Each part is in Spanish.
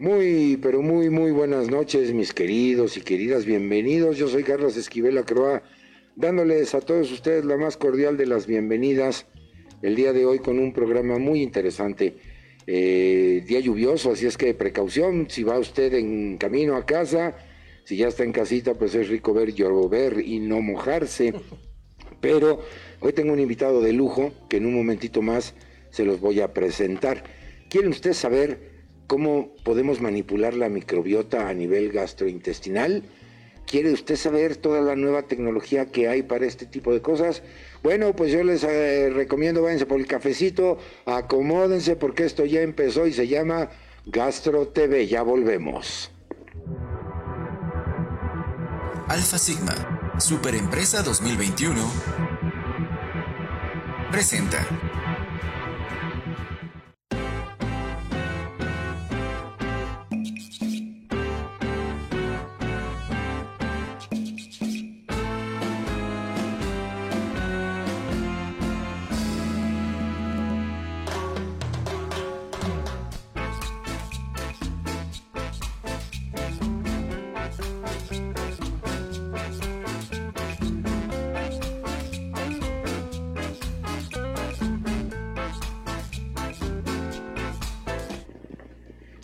Muy, pero muy, muy buenas noches, mis queridos y queridas, bienvenidos. Yo soy Carlos Esquivel Acroa, dándoles a todos ustedes la más cordial de las bienvenidas el día de hoy con un programa muy interesante. Eh, día lluvioso, así es que precaución, si va usted en camino a casa, si ya está en casita, pues es rico ver llover y no mojarse. Pero hoy tengo un invitado de lujo que en un momentito más se los voy a presentar. ¿Quieren ustedes saber cómo podemos manipular la microbiota a nivel gastrointestinal. ¿Quiere usted saber toda la nueva tecnología que hay para este tipo de cosas? Bueno, pues yo les eh, recomiendo, váyanse por el cafecito, acomódense porque esto ya empezó y se llama Gastro TV. Ya volvemos. Alfa Sigma, Superempresa 2021, presenta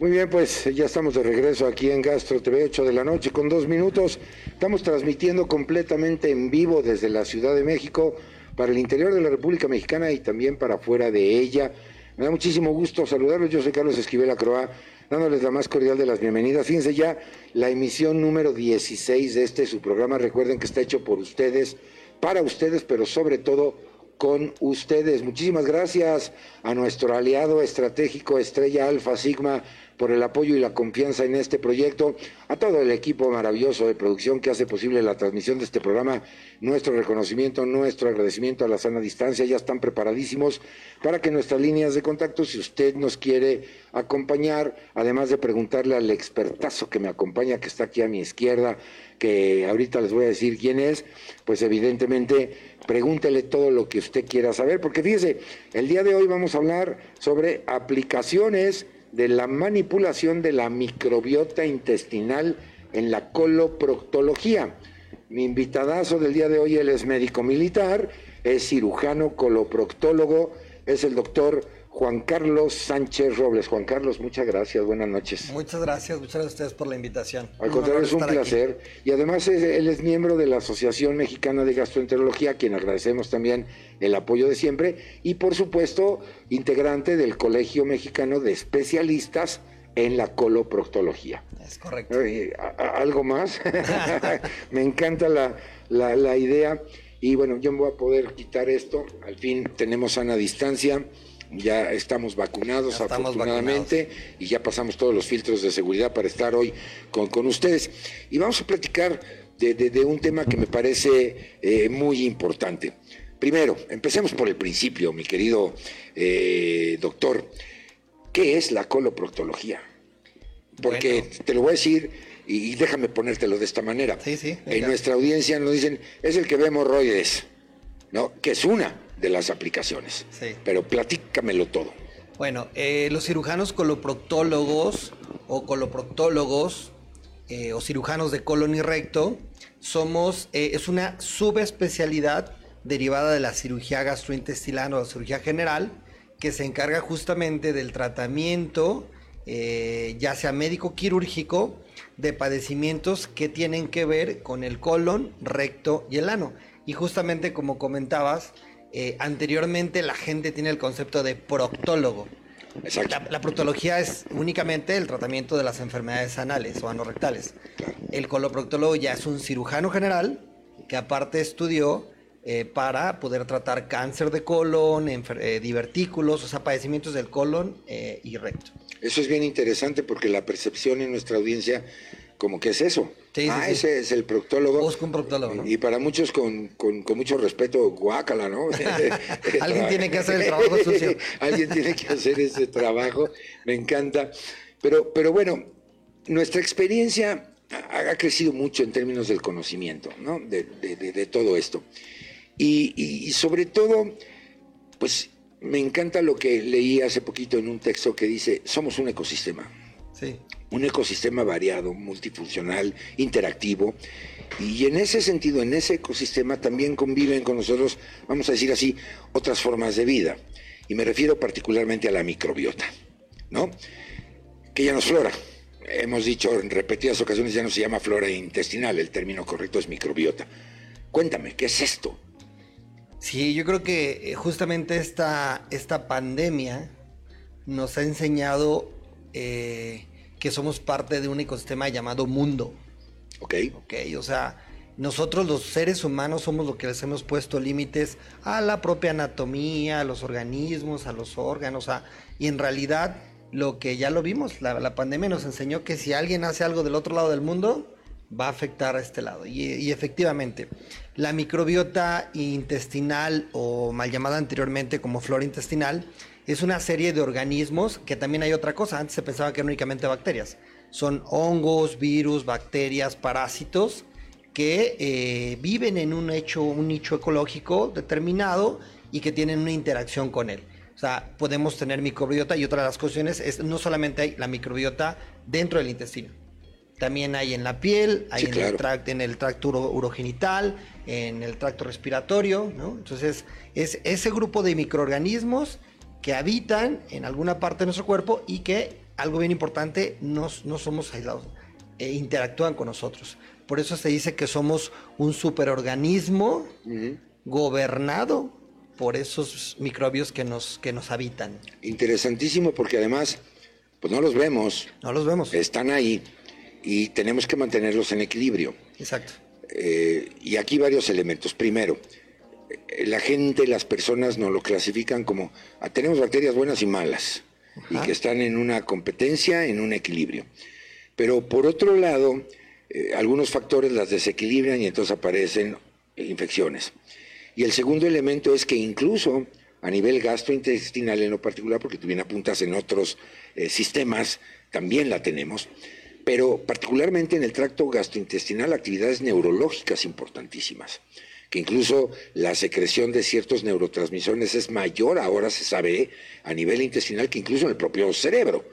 Muy bien, pues ya estamos de regreso aquí en Gastro TV, 8 de la noche con dos minutos. Estamos transmitiendo completamente en vivo desde la Ciudad de México para el interior de la República Mexicana y también para fuera de ella. Me da muchísimo gusto saludarlos. Yo soy Carlos Esquivel Acroa, dándoles la más cordial de las bienvenidas. Fíjense ya la emisión número 16 de este su programa. Recuerden que está hecho por ustedes, para ustedes, pero sobre todo con ustedes. Muchísimas gracias a nuestro aliado estratégico Estrella Alfa Sigma por el apoyo y la confianza en este proyecto, a todo el equipo maravilloso de producción que hace posible la transmisión de este programa, nuestro reconocimiento, nuestro agradecimiento a la sana distancia, ya están preparadísimos para que nuestras líneas de contacto, si usted nos quiere acompañar, además de preguntarle al expertazo que me acompaña, que está aquí a mi izquierda, que ahorita les voy a decir quién es, pues evidentemente pregúntele todo lo que usted quiera saber, porque fíjese, el día de hoy vamos a hablar sobre aplicaciones, de la manipulación de la microbiota intestinal en la coloproctología. Mi invitadazo del día de hoy, él es médico militar, es cirujano coloproctólogo, es el doctor Juan Carlos Sánchez Robles. Juan Carlos, muchas gracias, buenas noches. Muchas gracias, muchas gracias a ustedes por la invitación. Al contrario, es un placer. Y además él es miembro de la Asociación Mexicana de Gastroenterología, a quien agradecemos también el apoyo de siempre, y por supuesto, integrante del Colegio Mexicano de Especialistas en la coloproctología. Es correcto. ¿Algo más? me encanta la, la, la idea. Y bueno, yo me voy a poder quitar esto. Al fin tenemos sana distancia ya estamos vacunados afortunadamente y ya pasamos todos los filtros de seguridad para estar hoy con, ustedes. Y vamos a platicar de, un tema que me parece eh, muy importante. Primero, empecemos por el principio, mi querido eh, doctor. ¿Qué es la coloproctología? Porque te lo voy a decir y, déjame ponértelo de esta manera. Sí, sí, en nuestra audiencia nos dicen, es el que ve hemorroides, ¿no? Que es una de las aplicaciones. Sí. Pero platícamelo todo. Bueno, eh, los cirujanos coloproctólogos o coloproctólogos eh, o cirujanos de colon y recto somos, eh, es una subespecialidad derivada de la cirugía gastrointestinal o la cirugía general que se encarga justamente del tratamiento, ya sea médico quirúrgico, de padecimientos que tienen que ver con el colon, recto y el ano. Y justamente como comentabas, eh, anteriormente la gente tiene el concepto de proctólogo. La, proctología es únicamente el tratamiento de las enfermedades anales o anorrectales. El coloproctólogo ya es un cirujano general que aparte estudió eh, para poder tratar cáncer de colon, eh, divertículos, o sea, padecimientos del colon y recto. Eso es bien interesante porque la percepción en nuestra audiencia como que es eso. ah, ese es el proctólogo. Busca un proctólogo, ¿no? Y para muchos con, con, mucho respeto, guácala, ¿no? Alguien tiene que hacer el trabajo sucio. Alguien tiene que hacer ese trabajo, me encanta. Pero, pero bueno, nuestra experiencia ha, crecido mucho en términos del conocimiento, ¿no? De, de, todo esto. Y, y sobre todo, pues me encanta lo que leí hace poquito en un texto que dice, somos un ecosistema. Sí un ecosistema variado, multifuncional, interactivo. Y en ese sentido, en ese ecosistema también conviven con nosotros, vamos a decir así, otras formas de vida. Y me refiero particularmente a la microbiota, ¿no? Que ya no es flora. Hemos dicho en repetidas ocasiones ya no se llama flora intestinal, el término correcto es microbiota. Cuéntame, ¿qué es esto? Sí, yo creo que eh, justamente esta, esta pandemia nos ha enseñado eh, que somos parte de un ecosistema llamado mundo. Ok. Ok, o sea, nosotros los seres humanos somos los que les hemos puesto límites a la propia anatomía, a los organismos, a los órganos, y en realidad lo que ya lo vimos, la, pandemia nos enseñó que si alguien hace algo del otro lado del mundo, va a afectar a este lado. Y, y, efectivamente, la microbiota intestinal o mal llamada anteriormente como flora intestinal es una serie de organismos que también hay otra cosa. Antes se pensaba que eran únicamente bacterias. Son hongos, virus, bacterias, parásitos que eh, viven en un, hecho, un nicho ecológico determinado y que tienen una interacción con él. O sea, podemos tener microbiota y otra de las cuestiones es no solamente hay la microbiota dentro del intestino, también hay en la piel, hay en, el tracto, en el tracto urogenital, en el tracto respiratorio, ¿no? Entonces, es ese grupo de microorganismos que habitan en alguna parte de nuestro cuerpo y que, algo bien importante, no, no somos aislados, e interactúan con nosotros. Por eso se dice que somos un superorganismo gobernado por esos microbios que nos, que nos habitan. Interesantísimo porque además, pues no los vemos. No los vemos. Están ahí y tenemos que mantenerlos en equilibrio. Exacto. Eh, y aquí varios elementos. Primero, la gente, las personas nos lo clasifican como ah, tenemos bacterias buenas y malas y que están en una competencia, en un equilibrio. Pero por otro lado, eh, algunos factores las desequilibran y entonces aparecen infecciones. Y el segundo elemento es que incluso a nivel gastrointestinal en lo particular, porque tú bien apuntas en otros eh, sistemas, también la tenemos, pero particularmente en el tracto gastrointestinal actividades neurológicas importantísimas que incluso la secreción de ciertos neurotransmisores es mayor, ahora se sabe, a nivel intestinal que incluso en el propio cerebro.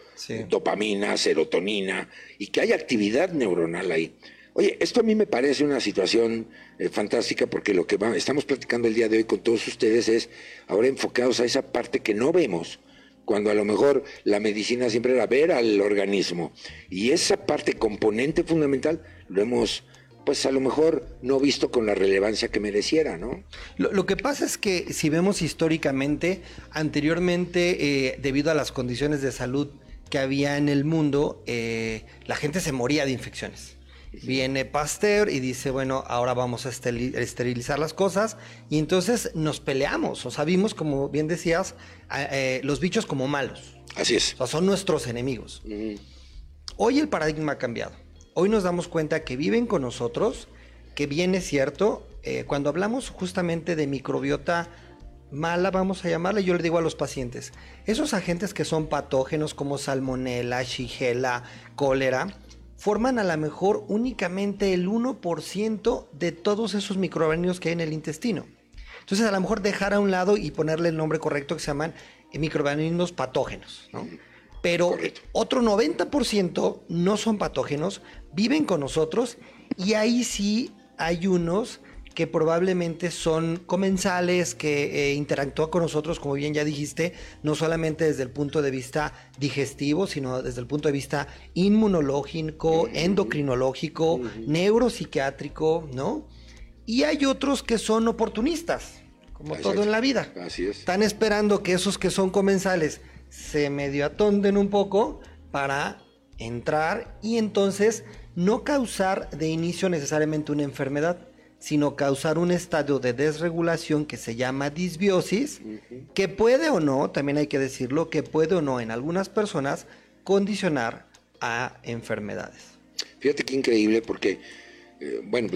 Dopamina, serotonina, y que hay actividad neuronal ahí. Oye, esto a mí me parece una situación eh, fantástica porque lo que estamos platicando el día de hoy con todos ustedes es ahora enfocados a esa parte que no vemos, cuando a lo mejor la medicina siempre era ver al organismo. Y esa parte componente fundamental lo hemos pues a lo mejor no visto con la relevancia que mereciera, ¿no? Lo, que pasa es que si vemos históricamente, anteriormente, eh, debido a las condiciones de salud que había en el mundo, eh, la gente se moría de infecciones. Viene Pasteur y dice, bueno, ahora vamos a esterilizar las cosas y entonces nos peleamos, o sea, vimos, como bien decías, eh, los bichos como malos. Así es. O sea, son nuestros enemigos. Hoy el paradigma ha cambiado hoy nos damos cuenta que viven con nosotros, que bien es cierto, eh, cuando hablamos justamente de microbiota mala, vamos a llamarla, yo le digo a los pacientes, esos agentes que son patógenos como salmonella, shigella, cólera, forman a lo mejor únicamente el 1% de todos esos microorganismos que hay en el intestino. Entonces a lo mejor dejar a un lado y ponerle el nombre correcto que se llaman microorganismos patógenos, ¿no? pero otro 90% no son patógenos, viven con nosotros y ahí sí hay unos que probablemente son comensales, que eh, interactúan con nosotros, como bien ya dijiste, no solamente desde el punto de vista digestivo, sino desde el punto de vista inmunológico, endocrinológico, neuropsiquiátrico, ¿no? Y hay otros que son oportunistas, como todo en la vida. Así es. Están esperando que esos que son comensales se medio atonden un poco para entrar y entonces no causar de inicio necesariamente una enfermedad, sino causar un estadio de desregulación que se llama disbiosis, que puede o no, también hay que decirlo, que puede o no en algunas personas condicionar a enfermedades. Fíjate qué increíble porque, eh, bueno,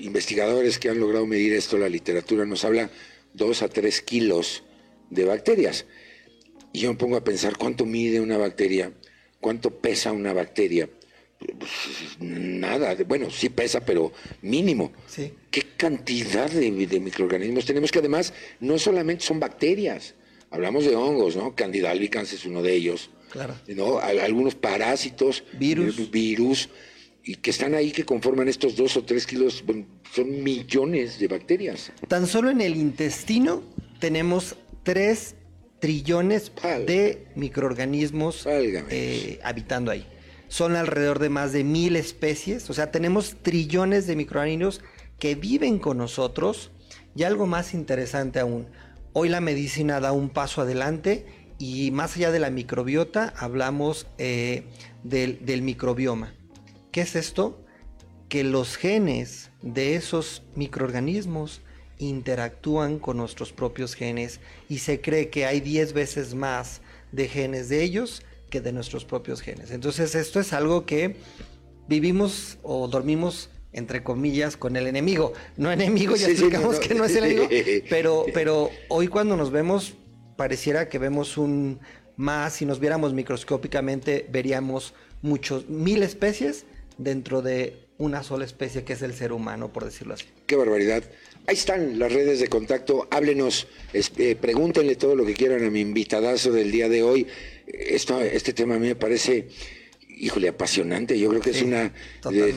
investigadores que han logrado medir esto, la literatura nos habla dos a tres kilos de bacterias. Y yo me pongo a pensar cuánto mide una bacteria, cuánto pesa una bacteria. Pues, nada, bueno, sí pesa, pero mínimo. Sí. ¿Qué cantidad de, microorganismos tenemos que además no solamente son bacterias, hablamos de hongos, ¿no? Candida albicans es uno de ellos. ¿no? algunos parásitos, virus. virus, y que están ahí que conforman estos dos o tres kilos, son millones de bacterias. Tan solo en el intestino tenemos tres trillones de microorganismos eh, habitando ahí. Son alrededor de más de mil especies, o sea, tenemos trillones de microorganismos que viven con nosotros. Y algo más interesante aún, hoy la medicina da un paso adelante y más allá de la microbiota hablamos eh, del, microbioma. ¿Qué es esto? Que los genes de esos microorganismos interactúan con nuestros propios genes y se cree que hay 10 veces más de genes de ellos que de nuestros propios genes. Entonces esto es algo que vivimos o dormimos entre comillas con el enemigo. No enemigo, ya explicamos que no es el enemigo, pero, pero hoy cuando nos vemos pareciera que vemos un más, si nos viéramos microscópicamente veríamos muchos, mil especies dentro de una sola especie que es el ser humano, por decirlo así. Qué barbaridad. Ahí están las redes de contacto. Háblenos, eh, pregúntenle todo lo que quieran a mi invitadazo del día de hoy. Esto, este tema a mí me parece, híjole, apasionante. Yo creo que es una,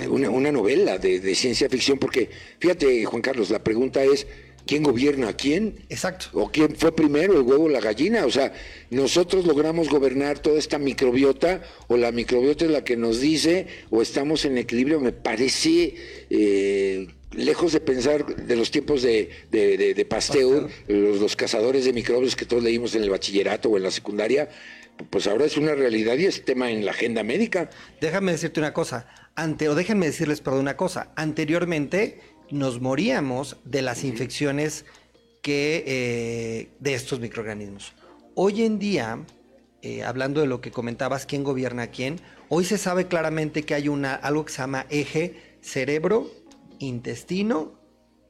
una, novela de, de ciencia ficción, porque fíjate, Juan Carlos, la pregunta es quién gobierna a quién. Exacto. O quién fue primero, el huevo o la gallina. O sea, nosotros logramos gobernar toda esta microbiota, o la microbiota es la que nos dice, o estamos en equilibrio. Me parece. Eh, lejos de pensar de los tiempos de, de, Pasteur, los, los, cazadores de microbios que todos leímos en el bachillerato o en la secundaria, pues ahora es una realidad y es tema en la agenda médica. Déjame decirte una cosa, ante, o déjenme decirles perdón una cosa, anteriormente nos moríamos de las infecciones que, eh, de estos microorganismos. Hoy en día, eh, hablando de lo que comentabas, quién gobierna a quién, hoy se sabe claramente que hay una, algo que se llama eje cerebro, intestino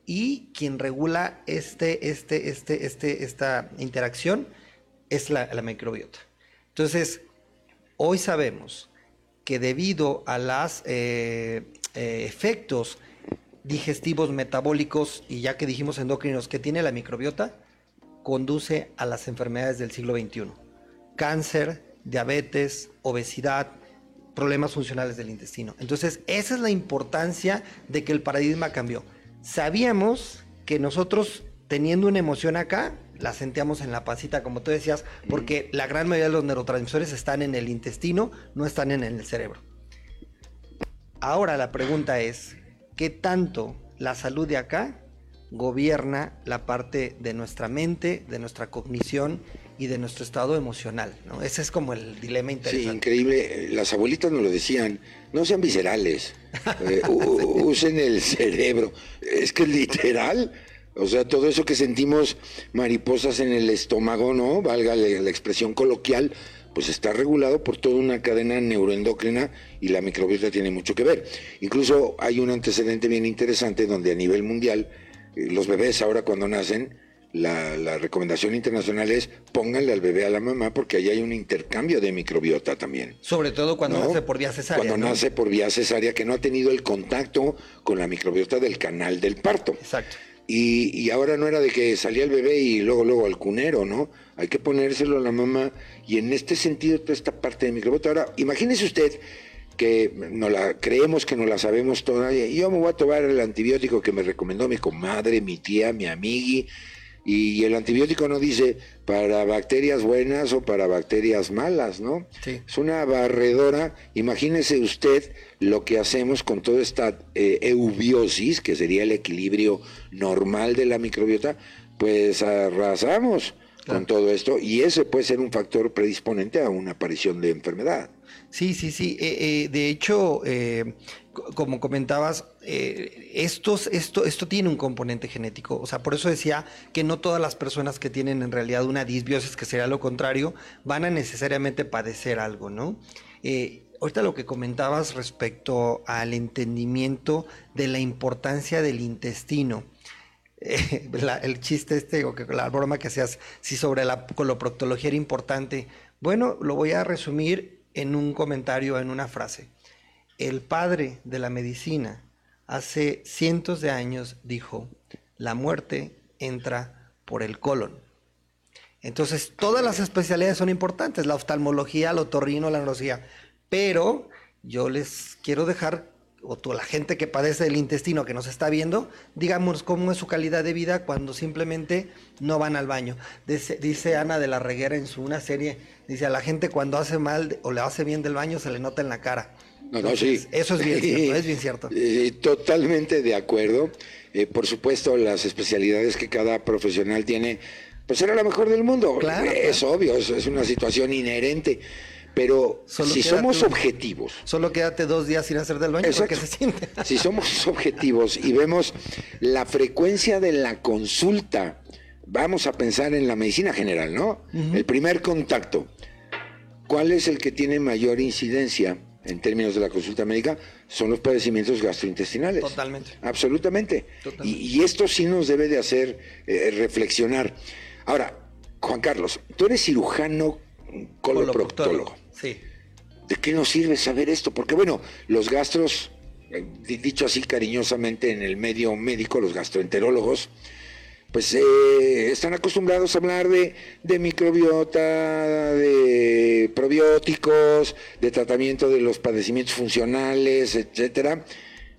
y quien regula este, este, este, este, esta interacción es la, microbiota. Entonces, hoy sabemos que debido a los eh, efectos digestivos, metabólicos y ya que dijimos endocrinos que tiene la microbiota, conduce a las enfermedades del siglo XXI. Cáncer, diabetes, obesidad, problemas funcionales del intestino. Entonces, esa es la importancia de que el paradigma cambió. Sabíamos que nosotros teniendo una emoción acá, la sentíamos en la pasita, como tú decías, porque la gran mayoría de los neurotransmisores están en el intestino, no están en el cerebro. Ahora la pregunta es, qué tanto la salud de acá gobierna la parte de nuestra mente, de nuestra cognición y de nuestro estado emocional. ¿no? Ese es como el dilema interesante. Sí, increíble. Las abuelitas nos lo decían, no sean viscerales, eh, usen el cerebro. Es que literal. O sea, todo eso que sentimos mariposas en el estómago, ¿no? Valga la expresión coloquial, pues está regulado por toda una cadena neuroendocrina y la microbiota tiene mucho que ver. Incluso hay un antecedente bien interesante donde a nivel mundial eh, los bebés ahora cuando nacen, la, recomendación internacional es pónganle al bebé a la mamá porque ahí hay un intercambio de microbiota también. Sobre todo cuando nace por vía cesárea. Cuando nace por vía cesárea que no ha tenido el contacto con la microbiota del canal del parto. Exacto. Y, y, ahora no era de que salía el bebé y luego luego al cunero, ¿no? Hay que ponérselo a la mamá y en este sentido toda esta parte de microbiota. Ahora, imagínese usted que no la creemos que no la sabemos toda. Yo me voy a tomar el antibiótico que me recomendó mi comadre, mi tía, mi amigui, y el antibiótico no dice para bacterias buenas o para bacterias malas, ¿no? Es una barredora. Imagínese usted lo que hacemos con toda esta eh, eubiosis, que sería el equilibrio normal de la microbiota, pues arrasamos con todo esto y ese puede ser un factor predisponente a una aparición de enfermedad. Sí, sí, sí. Eh, eh, de hecho, eh, como comentabas, estos, esto, esto tiene un componente genético. O sea, por eso decía que no todas las personas que tienen en realidad una disbiosis, que sería lo contrario, van a necesariamente padecer algo, ¿no? Ahorita lo que comentabas respecto al entendimiento de la importancia del intestino. el chiste este, o que la broma que hacías, si sobre la coloproctología era importante. Bueno, lo voy a resumir en un comentario, en una frase. El padre de la medicina hace cientos de años dijo, la muerte entra por el colon. Entonces, todas las especialidades son importantes, la oftalmología, el otorrino, la neurología. Pero yo les quiero dejar, o toda la gente que padece del intestino que nos está viendo, digamos cómo es su calidad de vida cuando simplemente no van al baño. Dice, dice Ana de la Reguera en su una serie, dice a la gente cuando hace mal o le hace bien del baño se le nota en la cara. No, no, sí. Eso es bien cierto, es bien cierto. Eh, totalmente de acuerdo. Eh, por supuesto, las especialidades que cada profesional tiene, pues era la mejor del mundo. Claro, es obvio, es, es una situación inherente. Pero Solo si somos objetivos, Solo quédate dos días sin hacer del baño Exacto. porque se siente. si somos objetivos y vemos la frecuencia de la consulta, vamos a pensar en la medicina general, ¿no? El primer contacto. ¿Cuál es el que tiene mayor incidencia en términos de la consulta médica? Son los padecimientos gastrointestinales. Totalmente. Absolutamente. Totalmente. Y, y esto sí nos debe de hacer eh, reflexionar. Ahora, Juan Carlos, tú eres cirujano coloproctólogo. Sí. ¿De qué nos sirve saber esto? Porque bueno, los gastros, eh, di- dicho así cariñosamente en el medio médico, los gastroenterólogos, pues eh, están acostumbrados a hablar de, de microbiota, de probióticos, de tratamiento de los padecimientos funcionales, etcétera.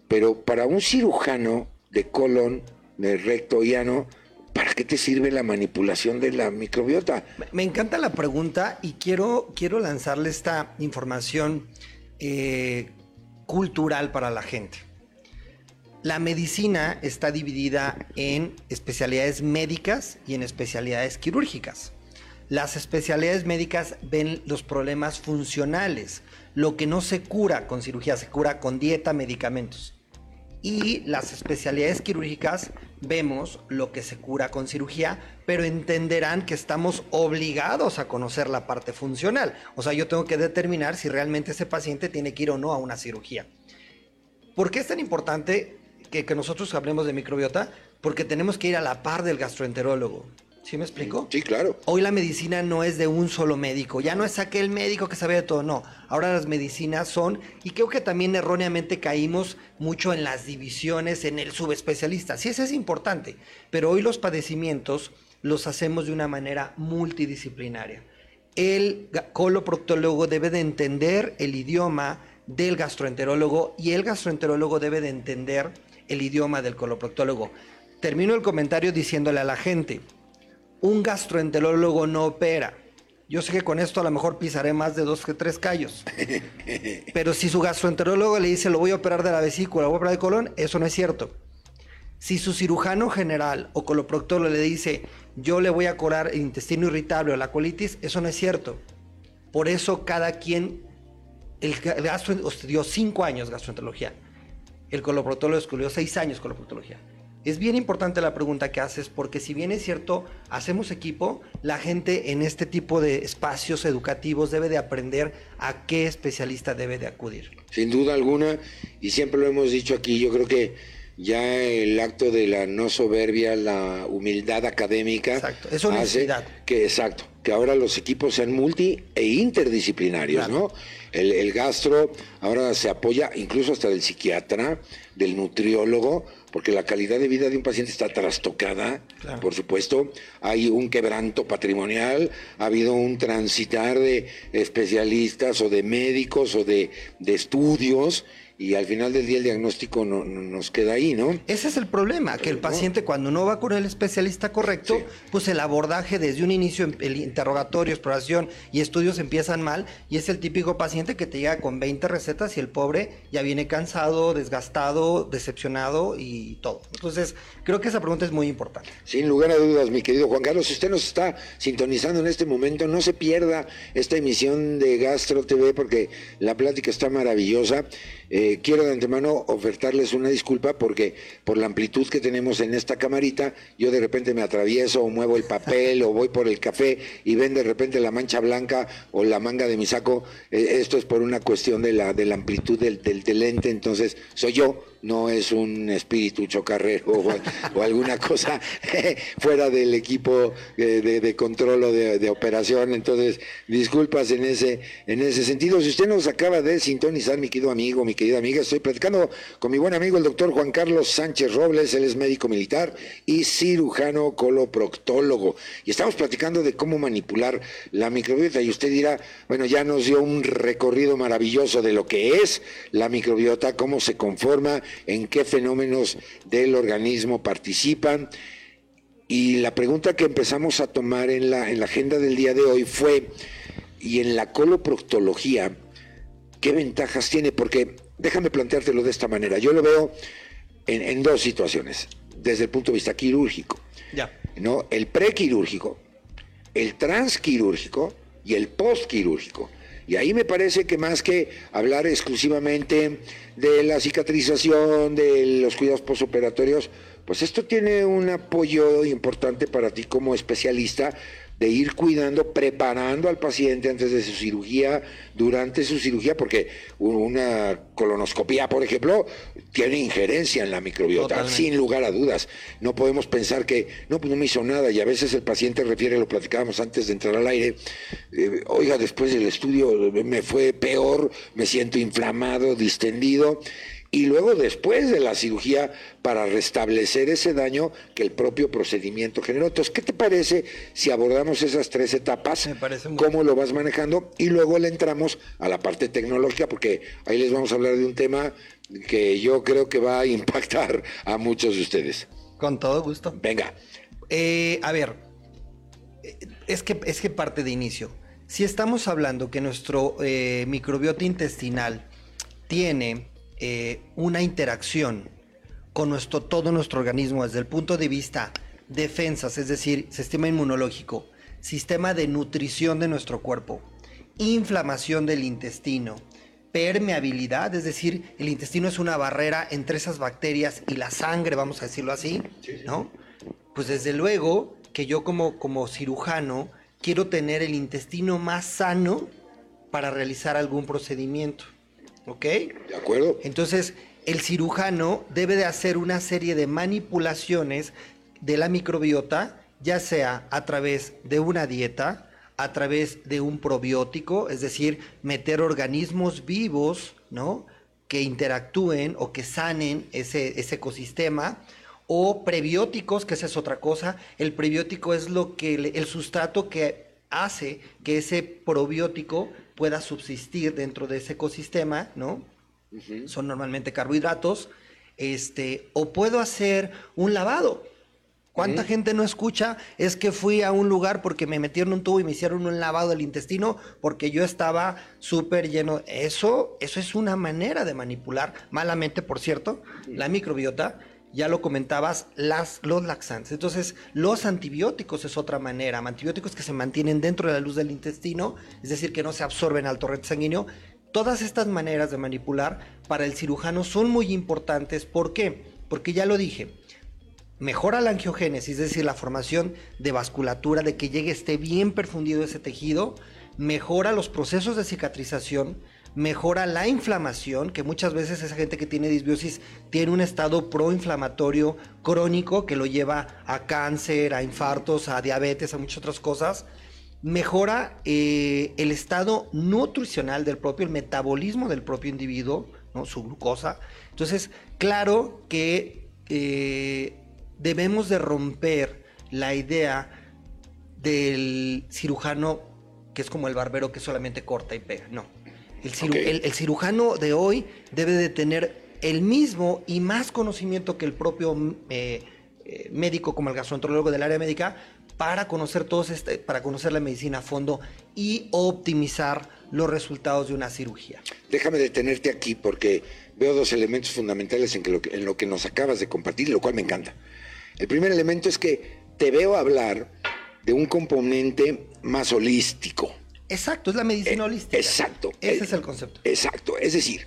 Pero para un cirujano de colon, de recto y ano, ¿para qué te sirve la manipulación de la microbiota? Me- encanta la pregunta y quiero, quiero lanzarle esta información eh, cultural para la gente. La medicina está dividida en especialidades médicas y en especialidades quirúrgicas. Las especialidades médicas ven los problemas funcionales, lo que no se cura con cirugía, se cura con dieta, medicamentos. Y las especialidades quirúrgicas vemos lo que se cura con cirugía, pero entenderán que estamos obligados a conocer la parte funcional. O sea, yo tengo que determinar si realmente ese paciente tiene que ir o no a una cirugía. ¿Por qué es tan importante que, que nosotros hablemos de microbiota? Porque tenemos que ir a la par del gastroenterólogo. ¿Sí me explico? Sí, claro. Hoy la medicina no es de un solo médico, ya no es aquel médico que sabe de todo, no. Ahora las medicinas son, y creo que también erróneamente caímos mucho en las divisiones, en el subespecialista. Sí, eso es importante, pero hoy los padecimientos los hacemos de una manera multidisciplinaria. El coloproctólogo debe de entender el idioma del gastroenterólogo y el gastroenterólogo debe de entender el idioma del coloproctólogo. Termino el comentario diciéndole a la gente, un gastroenterólogo no opera. Yo sé que con esto a lo mejor pisaré más de dos que tres callos. Pero si su gastroenterólogo le dice lo voy a operar de la vesícula, voy a operar de colon, eso no es cierto. Si su cirujano general o coloproctólogo le dice yo le voy a curar el intestino irritable o la colitis, eso no es cierto. Por eso cada quien, el gastro estudió cinco años gastroenterología, el coloproctólogo estudió seis años coloproctología. Es bien importante la pregunta que haces porque si bien es cierto, hacemos equipo, la gente en este tipo de espacios educativos debe de aprender a qué especialista debe de acudir. Sin duda alguna, y siempre lo hemos dicho aquí, yo creo que ya el acto de la no soberbia, la humildad académica, Exacto, es hace que, exacto, que ahora los equipos sean multi e interdisciplinarios, Claro. ¿no? El, el gastro ahora se apoya incluso hasta del psiquiatra, del nutriólogo, porque la calidad de vida de un paciente está trastocada, Claro. por supuesto. Hay un quebranto patrimonial, ha habido un transitar de especialistas o de médicos o de, de estudios, y al final del día el diagnóstico no- no- nos queda ahí, ¿no? Ese es el problema, que el paciente cuando no va con el especialista correcto, Sí. pues el abordaje desde un inicio, el interrogatorio, exploración y estudios empiezan mal y es el típico paciente que te llega con 20 recetas y el pobre ya viene cansado, desgastado, decepcionado y todo. Entonces, creo que esa pregunta es muy importante. Sin lugar a dudas, mi querido Juan Carlos, si usted nos está sintonizando en este momento, no se pierda esta emisión de Gastro TV porque la plática está maravillosa. Eh, quiero de antemano ofertarles una disculpa porque por la amplitud que tenemos en esta camarita, yo de repente me atravieso o muevo el papel o voy por el café y ven de repente la mancha blanca o la manga de mi saco. Eh, esto es por una cuestión de la, de la amplitud del, del, del lente, entonces soy yo no es un espíritu chocarrero o, alguna cosa fuera del equipo de, de- control o de, de operación. Entonces, disculpas en ese, en ese sentido. Si usted nos acaba de sintonizar, mi querido amigo, mi querida amiga, estoy platicando con mi buen amigo, el doctor Juan Carlos Sánchez Robles, él es médico militar y cirujano coloproctólogo. Y estamos platicando de cómo manipular la microbiota. Y usted dirá, bueno, ya nos dio un recorrido maravilloso de lo que es la microbiota, cómo se conforma, en qué fenómenos del organismo participan. Y la pregunta que empezamos a tomar en la, en la agenda del día de hoy fue, y en la coloproctología, ¿qué ventajas tiene? Porque déjame planteártelo de esta manera. Yo lo veo en, en dos situaciones, desde el punto de vista quirúrgico. Ya. ¿no? El prequirúrgico, el transquirúrgico y el postquirúrgico. Y ahí me parece que más que hablar exclusivamente de la cicatrización, de los cuidados postoperatorios, pues esto tiene un apoyo importante para ti como especialista de ir cuidando, preparando al paciente antes de su cirugía, durante su cirugía, porque una colonoscopía, por ejemplo, tiene injerencia en la microbiota, Totalmente. sin lugar a dudas. No podemos pensar que, no, pues no me hizo nada, y a veces el paciente refiere, lo platicábamos antes de entrar al aire, eh, oiga, después del estudio me fue peor, me siento inflamado, distendido. Y luego después de la cirugía para restablecer ese daño que el propio procedimiento generó. Entonces, ¿qué te parece si abordamos esas tres etapas? Me parece muy ¿Cómo lo vas manejando? Y luego le entramos a la parte tecnológica, porque ahí les vamos a hablar de un tema que yo creo que va a impactar a muchos de ustedes. Con todo gusto. Venga, Eh, a ver, es que, es que parte de inicio. Si estamos hablando que nuestro eh, microbiota intestinal tiene eh, una interacción con nuestro, todo nuestro organismo desde el punto de vista defensas, es decir, sistema inmunológico, sistema de nutrición de nuestro cuerpo, inflamación del intestino, permeabilidad, es decir, el intestino es una barrera entre esas bacterias y la sangre, vamos a decirlo así, ¿no? Pues desde luego que yo como, como cirujano quiero tener el intestino más sano para realizar algún procedimiento, ¿ok? ¿de acuerdo? Entonces, el cirujano debe de hacer una serie de manipulaciones de la microbiota, ya sea a través de una dieta, a través de un probiótico, es decir, meter organismos vivos, ¿no? Que interactúen o que sanen ese, ese ecosistema, o prebióticos, que esa es otra cosa. El prebiótico es lo que el sustrato que hace que ese probiótico pueda subsistir dentro de ese ecosistema, ¿no? Son normalmente carbohidratos. Este, o puedo hacer un lavado. ¿Cuánta gente no escucha? Es que fui a un lugar porque me metieron un tubo y me hicieron un lavado del intestino porque yo estaba súper lleno. Eso, eso es una manera de manipular, malamente, por cierto, la microbiota. Ya lo comentabas, las, los laxantes. Entonces, los antibióticos es otra manera. Antibióticos que se mantienen dentro de la luz del intestino, es decir, que no se absorben al torrente sanguíneo. Todas estas maneras de manipular para el cirujano son muy importantes. ¿Por qué? Porque ya lo dije, mejora la angiogénesis, es decir, la formación de vasculatura, de que llegue, esté bien perfundido ese tejido, mejora los procesos de cicatrización, mejora la inflamación, que muchas veces esa gente que tiene disbiosis tiene un estado proinflamatorio crónico que lo lleva a cáncer, a infartos, a diabetes, a muchas otras cosas. Mejora eh, el estado nutricional del propio, el metabolismo del propio individuo, ¿no? su glucosa. Entonces, claro que eh, debemos de romper la idea del cirujano que es como el barbero que solamente corta y pega. No. El, ciru- Ok. el- el cirujano de hoy debe de tener el mismo y más conocimiento que el propio eh, eh, médico como el gastroenterólogo del área médica para conocer todos este, para conocer la medicina a fondo y optimizar los resultados de una cirugía. Déjame detenerte aquí porque veo dos elementos fundamentales en, que lo, que- en lo que nos acabas de compartir, lo cual me encanta. El primer elemento es que te veo hablar de un componente más holístico. Exacto, es la medicina Eh, holística. Exacto. Ese Eh, es el concepto. Exacto. Es decir,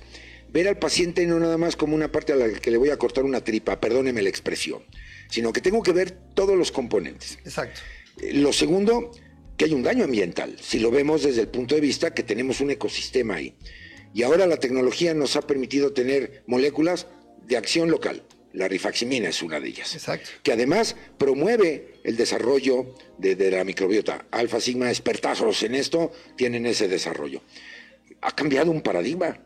ver al paciente no nada más como una parte a la que le voy a cortar una tripa, perdóneme la expresión, sino que tengo que ver todos los componentes. Exacto. Eh, Lo segundo, que hay un daño ambiental, si lo vemos desde el punto de vista que tenemos un ecosistema ahí. Y ahora la tecnología nos ha permitido tener moléculas de acción local. La rifaximina es una de ellas. Exacto. Que además promueve el desarrollo de, de la microbiota. Alfa Sigma expertazos en esto tienen ese desarrollo. Ha cambiado un paradigma.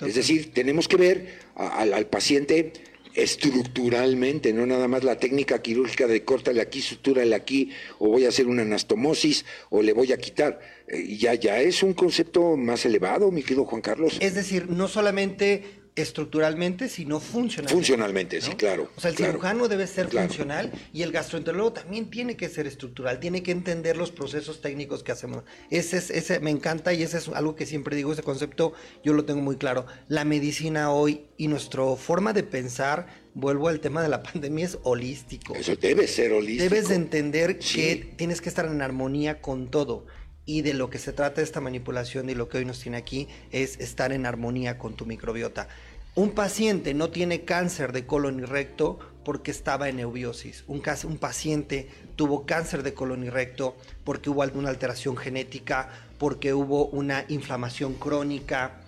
Es decir, tenemos que ver a- al paciente estructuralmente, no nada más la técnica quirúrgica de córtale aquí, sutúrale aquí, o voy a hacer una anastomosis, o le voy a quitar. Eh, ya, ya es un concepto más elevado, mi querido Juan Carlos. Es decir, no solamente estructuralmente, sino funcionalmente. Funcionalmente, sí, claro, O sea, el claro. cirujano debe ser Claro. funcional y el gastroenterólogo también tiene que ser estructural, tiene que entender los procesos técnicos que hacemos. Ese, es, ese me encanta y ese es algo que siempre digo, ese concepto yo lo tengo muy claro. La medicina hoy y nuestra forma de pensar, vuelvo al tema de la pandemia, es holístico. Eso debe ser holístico. Debes de entender Sí. que tienes que estar en armonía con todo. Y de lo que se trata esta manipulación y lo que hoy nos tiene aquí es estar en armonía con tu microbiota. Un paciente no tiene cáncer de colon y recto porque estaba en eubiosis. Un, un paciente tuvo cáncer de colon y recto porque hubo alguna alteración genética, porque hubo una inflamación crónica,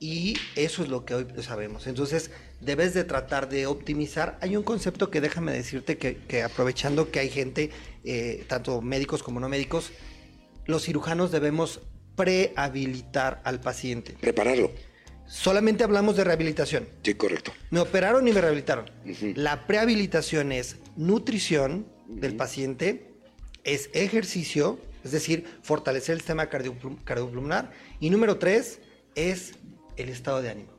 y eso es lo que hoy sabemos. Entonces, debes de tratar de optimizar. Hay un concepto que déjame decirte que, que aprovechando que hay gente, eh, tanto médicos como no médicos, los cirujanos debemos prehabilitar al paciente. Prepararlo. Solamente hablamos de rehabilitación. Sí, correcto. Me operaron y me rehabilitaron. La prehabilitación es nutrición del paciente, es ejercicio, es decir, fortalecer el sistema cardiopul- cardiopulmonar. Y número tres es el estado de ánimo.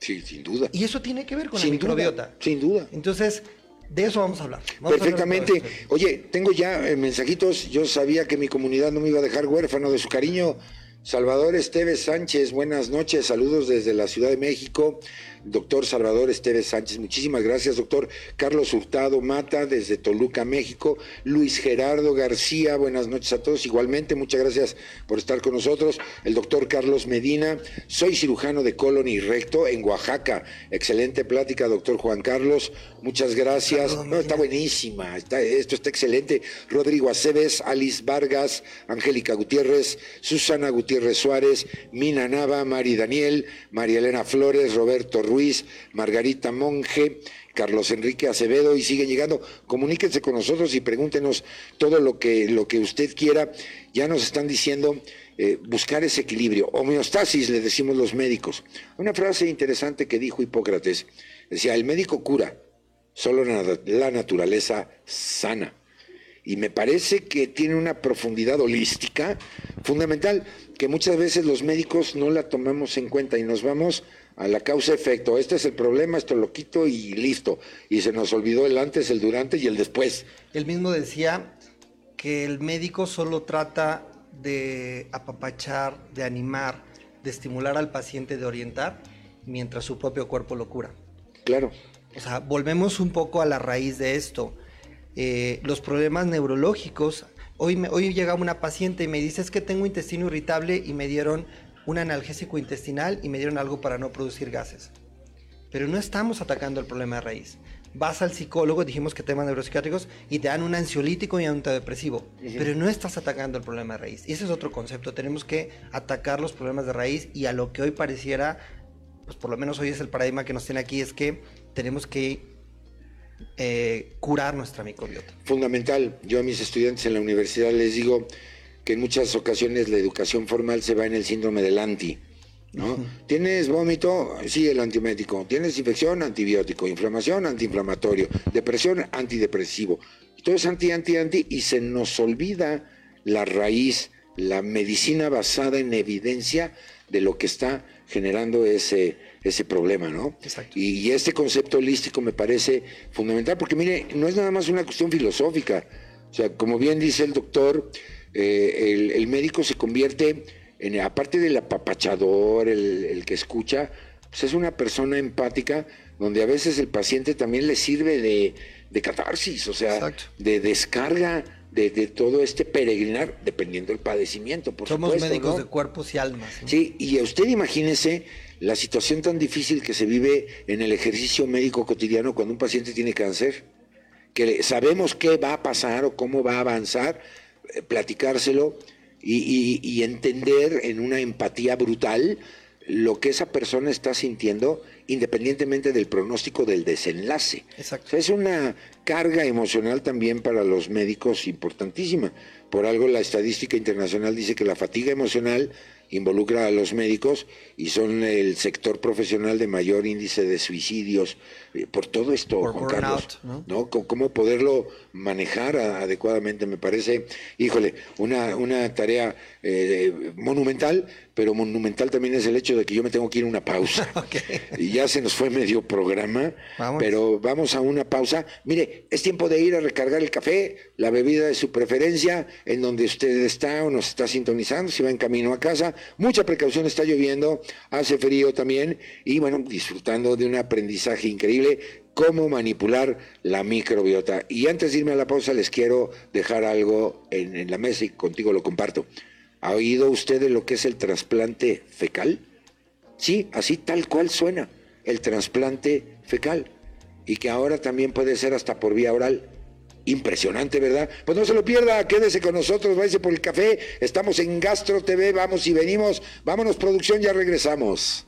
Sí, sin duda. Y eso tiene que ver con Sin la duda, microbiota. sin duda. Entonces, de eso vamos a hablar. Vamos a hablar de todo Perfectamente. esto. Oye, tengo ya eh, mensajitos. Yo sabía que mi comunidad no me iba a dejar huérfano de su cariño. Salvador Esteves Sánchez, buenas noches. Saludos desde la Ciudad de México. Doctor Salvador Esteves Sánchez, muchísimas gracias. Doctor Carlos Hurtado Mata, desde Toluca, México. Luis Gerardo García, buenas noches a todos. Igualmente, muchas gracias por estar con nosotros. El doctor Carlos Medina, soy cirujano de colon y recto en Oaxaca. Excelente plática, doctor Juan Carlos. Muchas gracias. No, está buenísima, está, esto está excelente. Rodrigo Aceves, Alice Vargas, Angélica Gutiérrez, Susana Gutiérrez Suárez, Mina Nava, Mari Daniel, María Elena Flores, Roberto Ruiz, Margarita Monge, Carlos Enrique Acevedo y siguen llegando. Comuníquense con nosotros y pregúntenos todo lo que, lo que usted quiera. Ya nos están diciendo eh, buscar ese equilibrio. Homeostasis, le decimos los médicos. Una frase interesante que dijo Hipócrates. Decía, el médico cura, solo la naturaleza sana. Y me parece que tiene una profundidad holística fundamental, que muchas veces los médicos no la tomamos en cuenta y nos vamos a la causa-efecto. Este es el problema, esto lo quito y listo. Y se nos olvidó el antes, el durante y el después. Él mismo decía que el médico solo trata de apapachar, de animar, de estimular al paciente, de orientar, mientras su propio cuerpo lo cura. Claro. O sea, volvemos un poco a la raíz de esto. Eh, los problemas neurológicos. Hoy, me- hoy llega una paciente y me dice es que tengo intestino irritable y me dieron un analgésico intestinal y me dieron algo para no producir gases. Pero no estamos atacando el problema de raíz. Vas al psicólogo, dijimos que temas neuropsiquiátricos, y te dan un ansiolítico y un antidepresivo. Pero no estás atacando el problema de raíz. Y ese es otro concepto. Tenemos que atacar los problemas de raíz y a lo que hoy pareciera, pues por lo menos hoy es el paradigma que nos tiene aquí, es que tenemos que eh, curar nuestra microbiota. Fundamental. Yo a mis estudiantes en la universidad les digo que en muchas ocasiones la educación formal se va en el síndrome del anti. ¿no? ¿Tienes vómito? Sí, el antimédico. ¿Tienes infección? Antibiótico. ¿Inflamación? Antiinflamatorio. ¿Depresión? Antidepresivo. Todo es anti, anti, anti y se nos olvida la raíz, la medicina basada en evidencia de lo que está generando ese, ese problema, ¿no? Exacto. Y, y este concepto holístico me parece fundamental, porque mire, no es nada más una cuestión filosófica. O sea, como bien dice el doctor, eh, el, el médico se convierte en, aparte del apapachador, el, el que escucha, pues es una persona empática donde a veces el paciente también le sirve de, de catarsis, o sea, Exacto. de descarga de, de todo este peregrinar, dependiendo del padecimiento, por Somos supuesto. médicos ¿no? de cuerpos y almas. ¿no? Sí, y usted imagínese la situación tan difícil que se vive en el ejercicio médico cotidiano cuando un paciente tiene cáncer, que sabemos qué va a pasar o cómo va a avanzar, eh, platicárselo y, y- y entender en una empatía brutal lo que esa persona está sintiendo independientemente del pronóstico del desenlace. Exacto. es una carga emocional también para los médicos importantísima. Por algo la estadística internacional dice que la fatiga emocional involucra a los médicos y son el sector profesional de mayor índice de suicidios eh, por todo esto, Juan Carlos, ¿no? Cómo poderlo manejar adecuadamente, me parece, híjole, una, una tarea eh, monumental, pero monumental también es el hecho de que yo me tengo que ir a una pausa. Y ya se nos fue medio programa, pero vamos a una pausa. Mire, es tiempo de ir a recargar el café, la bebida de su preferencia, en donde usted está o nos está sintonizando, si va en camino a casa. Mucha precaución, está lloviendo, hace frío también, y bueno, disfrutando de un aprendizaje increíble cómo manipular la microbiota. Y antes de irme a la pausa, les quiero dejar algo en, en la mesa y contigo lo comparto. ¿Ha oído usted de lo que es el trasplante fecal? Sí, así tal cual suena, el trasplante fecal. Y que ahora también puede ser hasta por vía oral. Impresionante, ¿verdad? Pues no se lo pierda, quédese con nosotros, váyase por el café. Estamos en Gastro TV, vamos y venimos. Vámonos, producción, ya regresamos.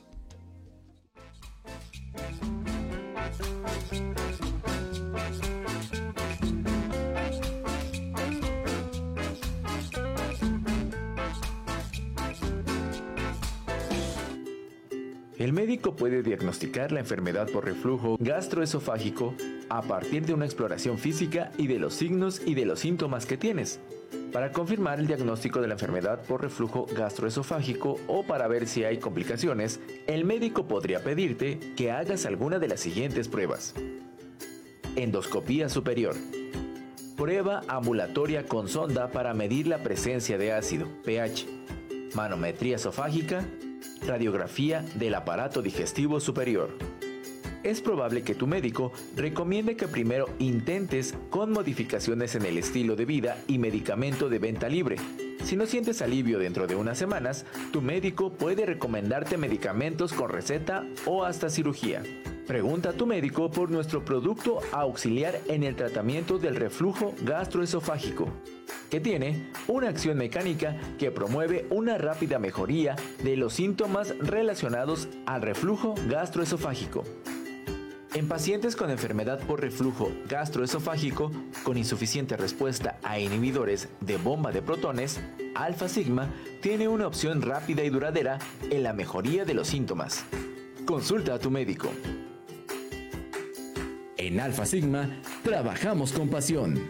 El médico puede diagnosticar la enfermedad por reflujo gastroesofágico a partir de una exploración física y de los signos y de los síntomas que tienes. Para confirmar el diagnóstico de la enfermedad por reflujo gastroesofágico o para ver si hay complicaciones, el médico podría pedirte que hagas alguna de las siguientes pruebas. Endoscopía superior. Prueba ambulatoria con sonda para medir la presencia de ácido, pH. Manometría esofágica Radiografía del aparato digestivo superior. Es probable que tu médico recomiende que primero intentes con modificaciones en el estilo de vida y medicamento de venta libre. Si no sientes alivio dentro de unas semanas, tu médico puede recomendarte medicamentos con receta o hasta cirugía. Pregunta a tu médico por nuestro producto auxiliar en el tratamiento del reflujo gastroesofágico, que tiene una acción mecánica que promueve una rápida mejoría de los síntomas relacionados al reflujo gastroesofágico. En pacientes con enfermedad por reflujo gastroesofágico con insuficiente respuesta a inhibidores de bomba de protones, Alpha Sigma tiene una opción rápida y duradera en la mejoría de los síntomas. Consulta a tu médico. En Alfa Sigma trabajamos con pasión.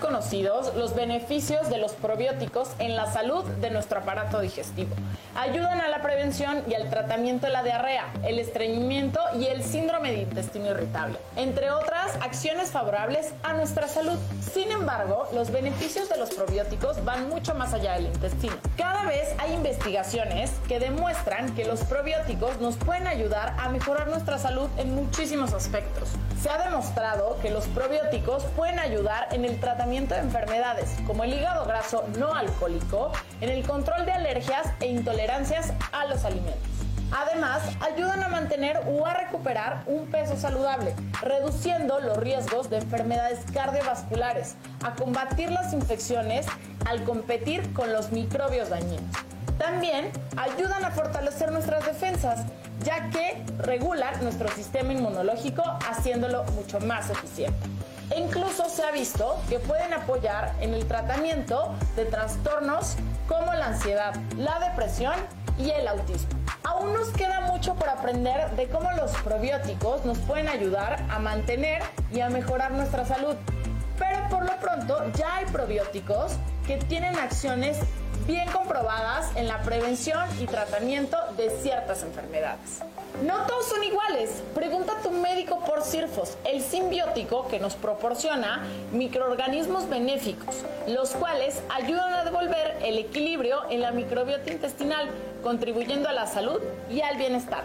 Conocidos los beneficios de los probióticos en la salud de nuestro aparato digestivo. Ayudan a la prevención y al tratamiento de la diarrea, el estreñimiento y el síndrome de intestino irritable, entre otras acciones favorables a nuestra salud. Sin embargo, los beneficios de los probióticos van mucho más allá del intestino. Cada vez hay investigaciones que demuestran que los probióticos nos pueden ayudar a mejorar nuestra salud en muchísimos aspectos. Se ha demostrado que los probióticos pueden ayudar en el tratamiento de enfermedades como el hígado graso no alcohólico, en el control de alergias e intolerancias a los alimentos. Además, ayudan a mantener o a recuperar un peso saludable, reduciendo los riesgos de enfermedades cardiovasculares, a combatir las infecciones al competir con los microbios dañinos. También ayudan a fortalecer nuestras defensas, ya que regulan nuestro sistema inmunológico haciéndolo mucho más eficiente. E incluso se ha visto que pueden apoyar en el tratamiento de trastornos como la ansiedad, la depresión y el autismo. Aún nos queda mucho por aprender de cómo los probióticos nos pueden ayudar a mantener y a mejorar nuestra salud. Pero por lo pronto ya hay probióticos que tienen acciones bien comprobadas en la prevención y tratamiento de ciertas enfermedades. No todos son iguales. Pregunta a tu médico por CIRFOS, el simbiótico que nos proporciona microorganismos benéficos, los cuales ayudan a devolver el equilibrio en la microbiota intestinal, contribuyendo a la salud y al bienestar.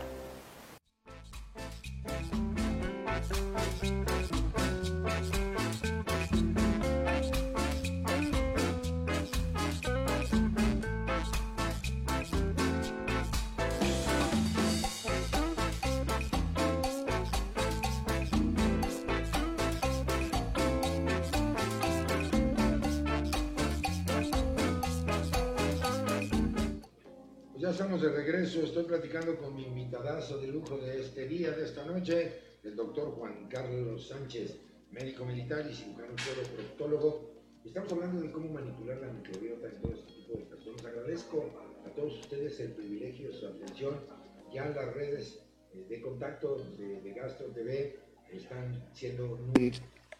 Estamos de regreso. Estoy platicando con mi invitadazo de lujo de este día, de esta noche, el doctor Juan Carlos Sánchez, médico militar y cirujano proctólogo. Estamos hablando de cómo manipular la microbiota en todo este tipo de personas. Agradezco a todos ustedes el privilegio su atención. Ya las redes eh, de contacto de, de Gastro TV están siendo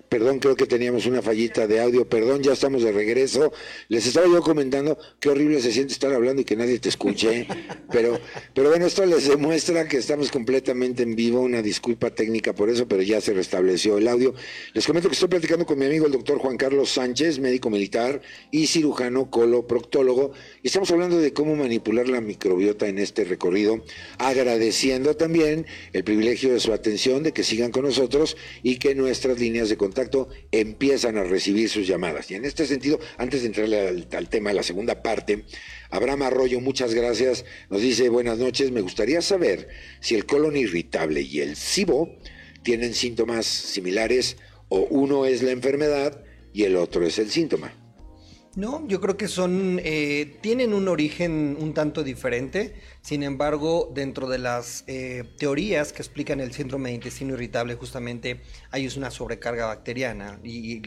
Perdón, creo que teníamos una fallita de audio. Perdón, ya estamos de regreso. Les estaba yo comentando qué horrible se siente estar hablando y que nadie te escuche. Pero, pero bueno, esto les demuestra que estamos completamente en vivo. Una disculpa técnica por eso, pero ya se restableció el audio. Les comento que estoy platicando con mi amigo el doctor Juan Carlos Sánchez, médico militar y cirujano coloproctólogo. Y estamos hablando de cómo manipular la microbiota en este recorrido, agradeciendo también el privilegio de su atención, de que sigan con nosotros y que nuestras líneas de contacto empiezan a recibir sus llamadas. Y en este sentido, antes de entrarle al, tema de la segunda parte, Abraham Arroyo, muchas gracias, nos dice buenas noches, me gustaría saber si el colon irritable y el SIBO tienen síntomas similares o uno es la enfermedad y el otro es el síntoma. No, yo creo que son, eh, tienen un origen un tanto diferente. Sin embargo, dentro de las eh, teorías que explican el síndrome de intestino irritable, justamente hay una sobrecarga bacteriana y,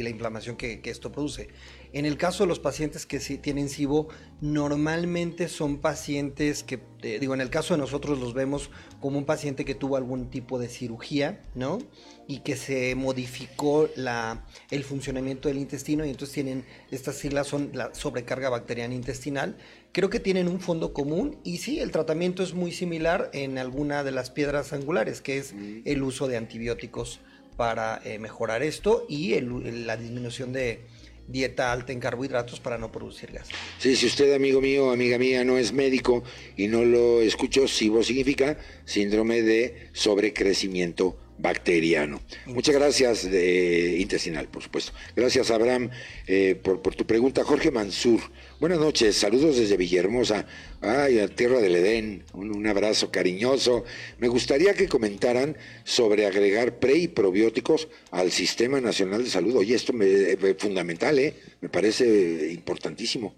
la inflamación que, esto produce. En el caso de los pacientes que sí tienen SIBO, normalmente son pacientes que, eh, digo, en el caso de nosotros los vemos como un paciente que tuvo algún tipo de cirugía, ¿no? Y que se modificó la, el funcionamiento del intestino y entonces tienen, estas siglas son la sobrecarga bacteriana intestinal creo que tienen un fondo común y sí, el tratamiento es muy similar en alguna de las piedras angulares, que es el uso de antibióticos para eh, mejorar esto y la disminución de dieta alta en carbohidratos para no producir gas. Sí, si usted, amigo mío, amiga mía, no es médico y no lo escuchó, SIBO significa síndrome de sobrecrecimiento bacteriano. Muchas gracias, de intestinal, por supuesto. Gracias, Abraham, eh, por, por, tu pregunta. Jorge Mansur, buenas noches, saludos desde Villahermosa, ay, a Tierra del Edén, un, abrazo cariñoso. Me gustaría que comentaran sobre agregar pre y probióticos al Sistema Nacional de Salud. Oye, esto es fundamental, ¿eh? me parece importantísimo.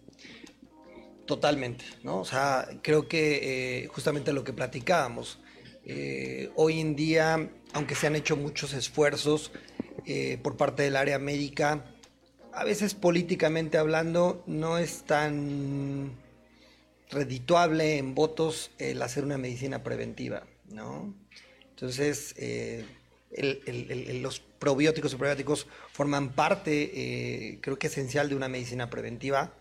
Totalmente, ¿no? O sea, creo que eh, justamente lo que platicábamos, eh, hoy en día aunque se han hecho muchos esfuerzos eh, por parte del área médica, a veces políticamente hablando no es tan redituable en votos el hacer una medicina preventiva, ¿no? Entonces, eh, los probióticos y probióticos forman parte, eh, creo que esencial de una medicina preventiva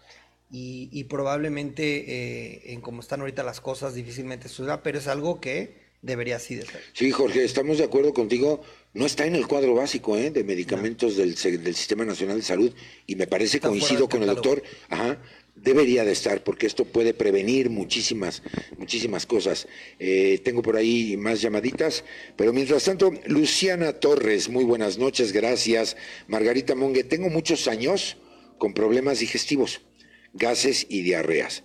y, probablemente en cómo están ahorita las cosas difícilmente suceda, pero es algo que debería así de ser. Sí, Jorge, estamos de acuerdo contigo. No está en el cuadro básico ¿eh? de medicamentos del, del, Sistema Nacional de Salud y me parece, coincido con el doctor, ajá, debería de estar porque esto puede prevenir muchísimas, muchísimas cosas. Eh, tengo por ahí más llamaditas, pero mientras tanto, Luciana Torres, muy buenas noches, gracias. Margarita Monge, tengo muchos años con problemas digestivos, gases y diarreas.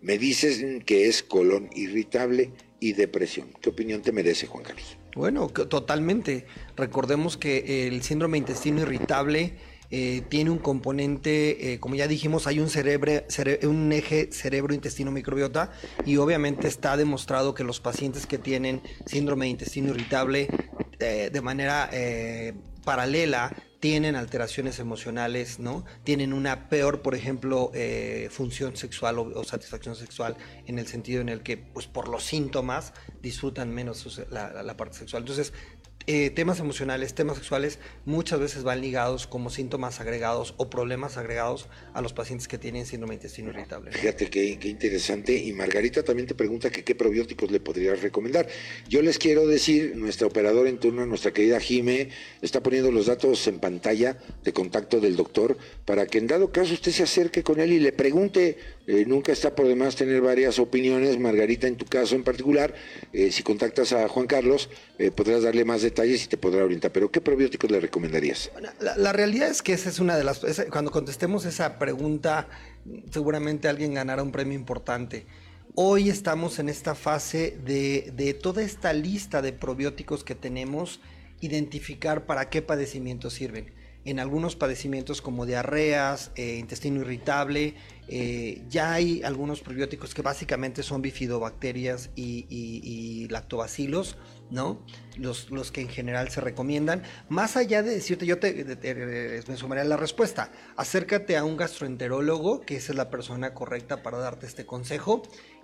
Me dicen que es colon irritable y depresión. ¿Qué opinión te merece, Juan Carlos? Bueno, totalmente. Recordemos que el síndrome intestino irritable eh, tiene un componente, eh, como ya dijimos, hay un, cerebro, un eje cerebro-intestino-microbiota y obviamente está demostrado que los pacientes que tienen síndrome de intestino irritable eh, de manera paralela tienen alteraciones emocionales, ¿no? Tienen una peor, por ejemplo, eh, función sexual o, satisfacción sexual en el sentido en el que, pues por los síntomas, disfrutan menos la, la parte sexual. Entonces, eh, temas emocionales, temas sexuales, muchas veces van ligados como síntomas agregados o problemas agregados a los pacientes que tienen síndrome de intestino irritable. Fíjate qué, interesante. Y Margarita también te pregunta que qué probióticos le podrías recomendar. Yo les quiero decir, nuestra operadora en turno, nuestra querida Jime, está poniendo los datos en pantalla de contacto del doctor para que en dado caso usted se acerque con él y le pregunte eh, nunca está por demás tener varias opiniones. Margarita, en tu caso en particular, eh, si contactas a Juan Carlos, podrás darle más detalles y te podrá orientar. Pero, ¿qué probióticos le recomendarías? La, realidad es que esa es una de las... cuando contestemos esa pregunta, seguramente alguien ganará un premio importante. Hoy estamos en esta fase de, de toda esta lista de probióticos que tenemos, identificar para qué padecimientos sirven. en algunos padecimientos como diarreas, eh, intestino irritable, eh, ya hay algunos probióticos que básicamente son bifidobacterias y, lactobacilos, ¿no? Los, los, que en general se recomiendan. Más allá de decirte, yo te, me sumaría la respuesta. Acércate a un gastroenterólogo, que esa es la persona correcta para darte este consejo.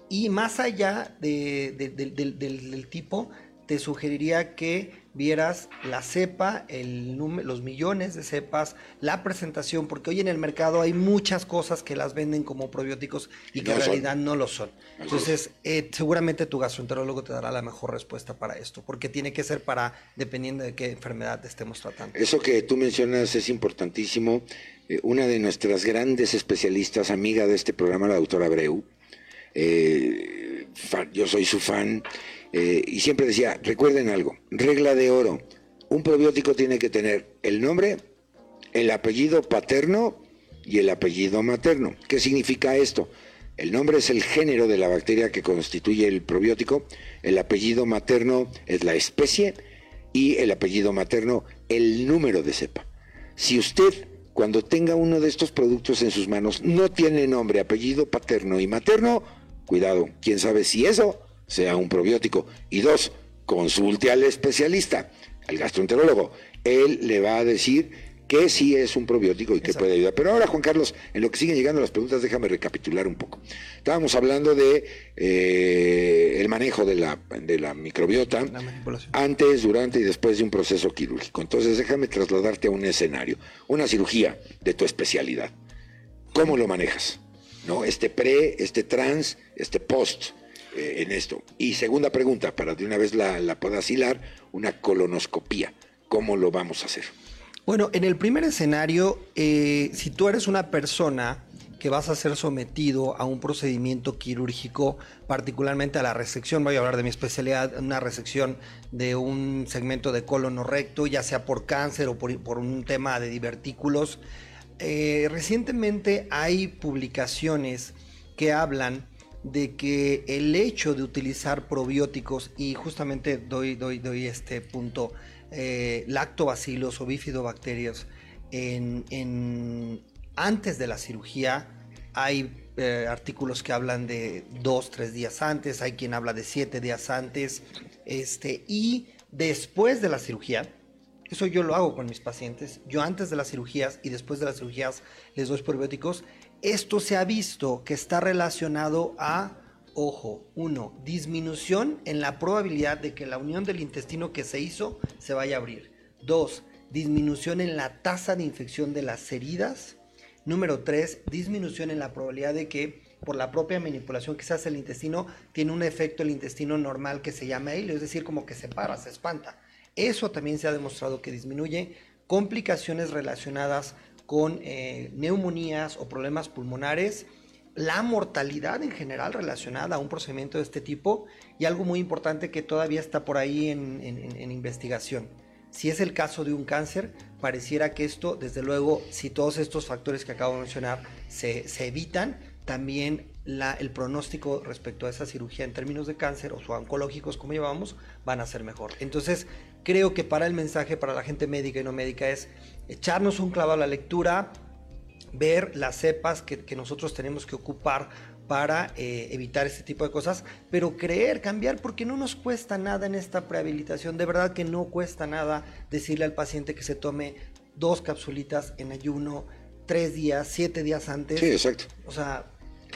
Y más allá del tipo, te sugeriría que vieras la cepa, el los millones de cepas, la presentación, porque hoy en el mercado hay muchas cosas que las venden como probióticos y que en realidad no lo son. Entonces, eh, seguramente tu gastroenterólogo te dará la mejor respuesta para esto, porque tiene que ser para, dependiendo de qué enfermedad estemos tratando. Eso que tú mencionas es importantísimo. Eh, una de nuestras grandes especialistas, amiga de este programa, la doctora Abreu, eh, yo soy su fan, eh, y siempre decía, recuerden algo, regla de oro, un probiótico tiene que tener el nombre, el apellido paterno y el apellido materno. ¿Qué significa esto? El nombre es el género de la bacteria que constituye el probiótico, el apellido materno es la especie y el apellido materno el número de cepa. Si usted cuando tenga uno de estos productos en sus manos no tiene nombre, apellido paterno y materno, cuidado, quién sabe si eso sea un probiótico. Y dos, consulte al especialista, al gastroenterólogo. Él le va a decir que sí es un probiótico y que puede ayudar. Pero ahora, Juan Carlos, en lo que siguen llegando las preguntas, déjame recapitular un poco. Estábamos hablando de eh, el manejo de la, de la microbiota antes, durante y después de un proceso quirúrgico. Entonces, déjame trasladarte a un escenario, una cirugía de tu especialidad. ¿Cómo lo manejas? ¿No? Este pre, este trans, este post. Eh, en esto. Y segunda pregunta, para de una vez la, la puedas hilar, una colonoscopía. ¿Cómo lo vamos a hacer? Bueno, en el primer escenario, eh, si tú eres una persona que vas a ser sometido a un procedimiento quirúrgico, particularmente a la resección, voy a hablar de mi especialidad, una resección de un segmento de colon o recto, ya sea por cáncer o por, un tema de divertículos. Eh, recientemente hay publicaciones que hablan de que el hecho de utilizar probióticos, y justamente doy, doy, doy este punto, eh, lactobacilos o bifidobacterias, en, antes de la cirugía hay eh, artículos que hablan de dos, tres días antes, hay quien habla de siete días antes, este, y después de la cirugía, eso yo lo hago con mis pacientes, yo antes de las cirugías y después de las cirugías les doy probióticos esto se ha visto que está relacionado a, ojo, uno, disminución en la probabilidad de que la unión del intestino que se hizo se vaya a abrir. Dos, disminución en la tasa de infección de las heridas. Número tres, disminución en la probabilidad de que por la propia manipulación que se hace el intestino, tiene un efecto el intestino normal que se llama helio, es decir, como que se para, se espanta. Eso también se ha demostrado que disminuye complicaciones relacionadas con eh, neumonías o problemas pulmonares, la mortalidad en general relacionada a un procedimiento de este tipo y algo muy importante que todavía está por ahí en, investigación. Si es el caso de un cáncer, pareciera que esto, desde luego, si todos estos factores que acabo de mencionar se, evitan, también el pronóstico respecto a esa cirugía en términos de cáncer o oncológicos, como llevamos, van a ser mejor. Entonces, creo que para el mensaje, para la gente médica y no médica, es echarnos un clavo a la lectura, ver las cepas que, nosotros tenemos que ocupar para eh, evitar este tipo de cosas, pero creer, cambiar, porque no nos cuesta nada en esta prehabilitación, de verdad que no cuesta nada decirle al paciente que se tome dos capsulitas en ayuno, tres días, siete días antes. Sí, exacto. O sea,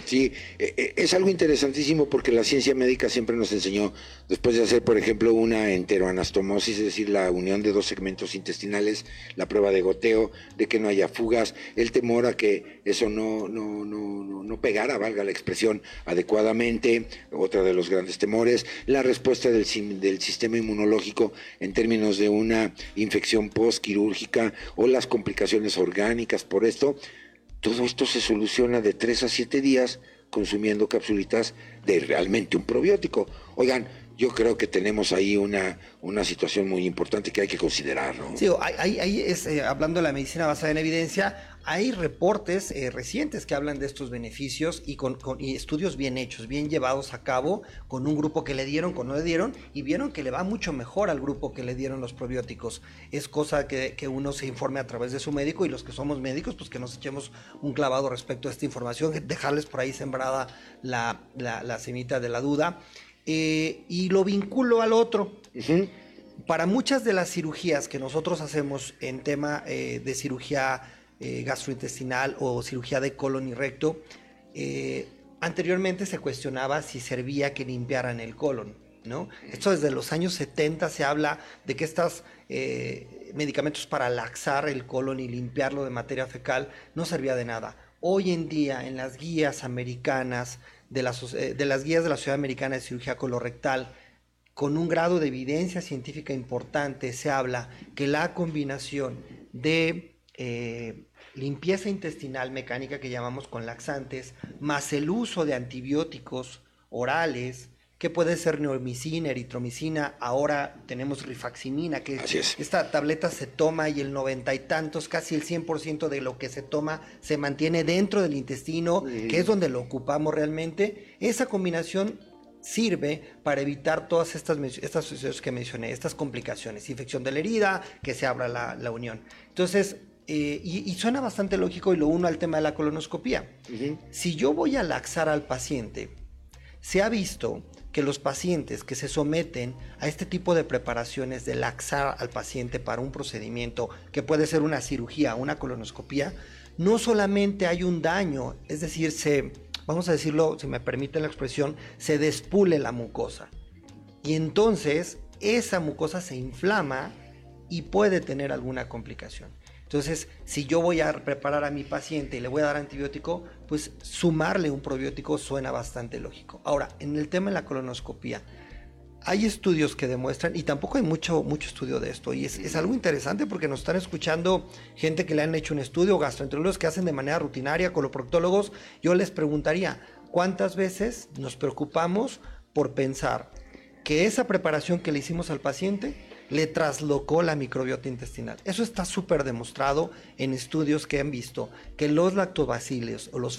Sí, e, e, es algo interesantísimo porque la ciencia médica siempre nos enseñó, después de hacer, por ejemplo, una enteroanastomosis, es decir, la unión de dos segmentos intestinales, la prueba de goteo, de que no haya fugas, el temor a que eso no, no, no, no pegara, valga la expresión, adecuadamente, otra de los grandes temores, la respuesta del, del sistema inmunológico en términos de una infección postquirúrgica o las complicaciones orgánicas por esto todo esto se soluciona de 3 a 7 días consumiendo capsulitas de realmente un probiótico. Oigan, yo creo que tenemos ahí una, una situación muy importante que hay que considerar. ¿no? Sí, ahí, es, eh, hablando de la medicina basada en evidencia, hay reportes eh, recientes que hablan de estos beneficios y con, estudios bien hechos, bien llevados a cabo con un grupo que le dieron, con no le dieron, y vieron que le va mucho mejor al grupo que le dieron los probióticos. Es cosa que, que uno se informe a través de su médico y los que somos médicos, pues que nos echemos un clavado respecto a esta información, dejarles por ahí sembrada la, la, la semita de la duda. Eh, y lo vinculo al otro. Para muchas de las cirugías que nosotros hacemos en tema eh, de cirugía eh, gastrointestinal o cirugía de colon y recto, anteriormente se cuestionaba si servía que limpiaran el colon. ¿no? Esto desde los años 70 se habla de que estos medicamentos para laxar el colon y limpiarlo de materia fecal no servía de nada. Hoy en día en las guías americanas de, eh, de las guías de la Sociedad Americana de Cirugía Colorectal, con un grado de evidencia científica importante, se habla que la combinación de eh, limpieza intestinal mecánica que llamamos con laxantes, más el uso de antibióticos orales, que puede ser neomicina, eritromicina, ahora tenemos rifaximina, que esta tableta se toma y el noventa y tantos, casi el 100% de lo que se toma se mantiene dentro del intestino, que es donde lo ocupamos realmente. Esa combinación sirve para evitar todas estas, estas que mencioné, estas complicaciones, infección de la herida, que se abra la, unión. Entonces, eh, y, suena bastante lógico y lo uno al tema de la colonoscopía. Si yo voy a laxar al paciente, se ha visto que los pacientes que se someten a este tipo de preparaciones de laxar al paciente para un procedimiento que puede ser una cirugía, una colonoscopía, no solamente hay un daño, es decir, se, vamos a decirlo, si me permiten la expresión, se despule la mucosa. Y entonces esa mucosa se inflama y puede tener alguna complicación. Entonces, si yo voy a preparar a mi paciente y le voy a dar antibiótico, pues sumarle un probiótico suena bastante lógico. Ahora, en el tema de la colonoscopía, hay estudios que demuestran, y tampoco hay mucho, mucho estudio de esto, y es, algo interesante porque nos están escuchando gente que le han hecho un estudio, gastroenterólogos que hacen de manera rutinaria, coloproctólogos, yo les preguntaría, ¿cuántas veces nos preocupamos por pensar que esa preparación que le hicimos al paciente le traslocó la microbiota intestinal. Eso está súper demostrado en estudios que han visto que los lactobaciles o los,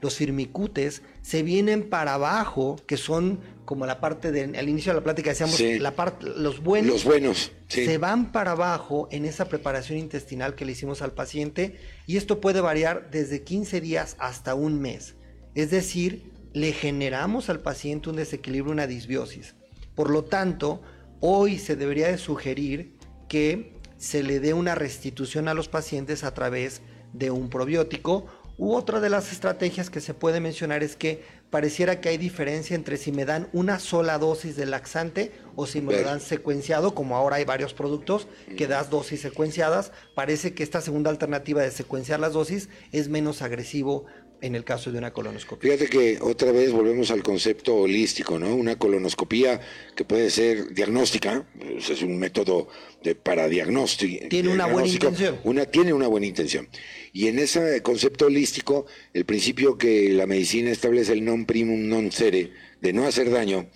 los firmicutes se vienen para abajo, que son como la parte del al inicio de la plática decíamos, la parte, los buenos. Los buenos. Se van para abajo en esa preparación intestinal que le hicimos al paciente y esto puede variar desde 15 días hasta un mes. Es decir, le generamos al paciente un desequilibrio, una disbiosis. Por lo tanto, Hoy se debería de sugerir que se le dé una restitución a los pacientes a través de un probiótico. U otra de las estrategias que se puede mencionar es que pareciera que hay diferencia entre si me dan una sola dosis de laxante o si me lo dan secuenciado, como ahora hay varios productos que das dosis secuenciadas, parece que esta segunda alternativa de secuenciar las dosis es menos agresivo en el caso de una colonoscopia. Fíjate que otra vez volvemos al concepto holístico, ¿no? Una colonoscopía que puede ser diagnóstica, pues, es un método de, para diagnóstico. Tiene una buena intención. Una, tiene una buena intención. Y en ese concepto holístico, el principio que la medicina establece el non primum non cere, de no hacer daño,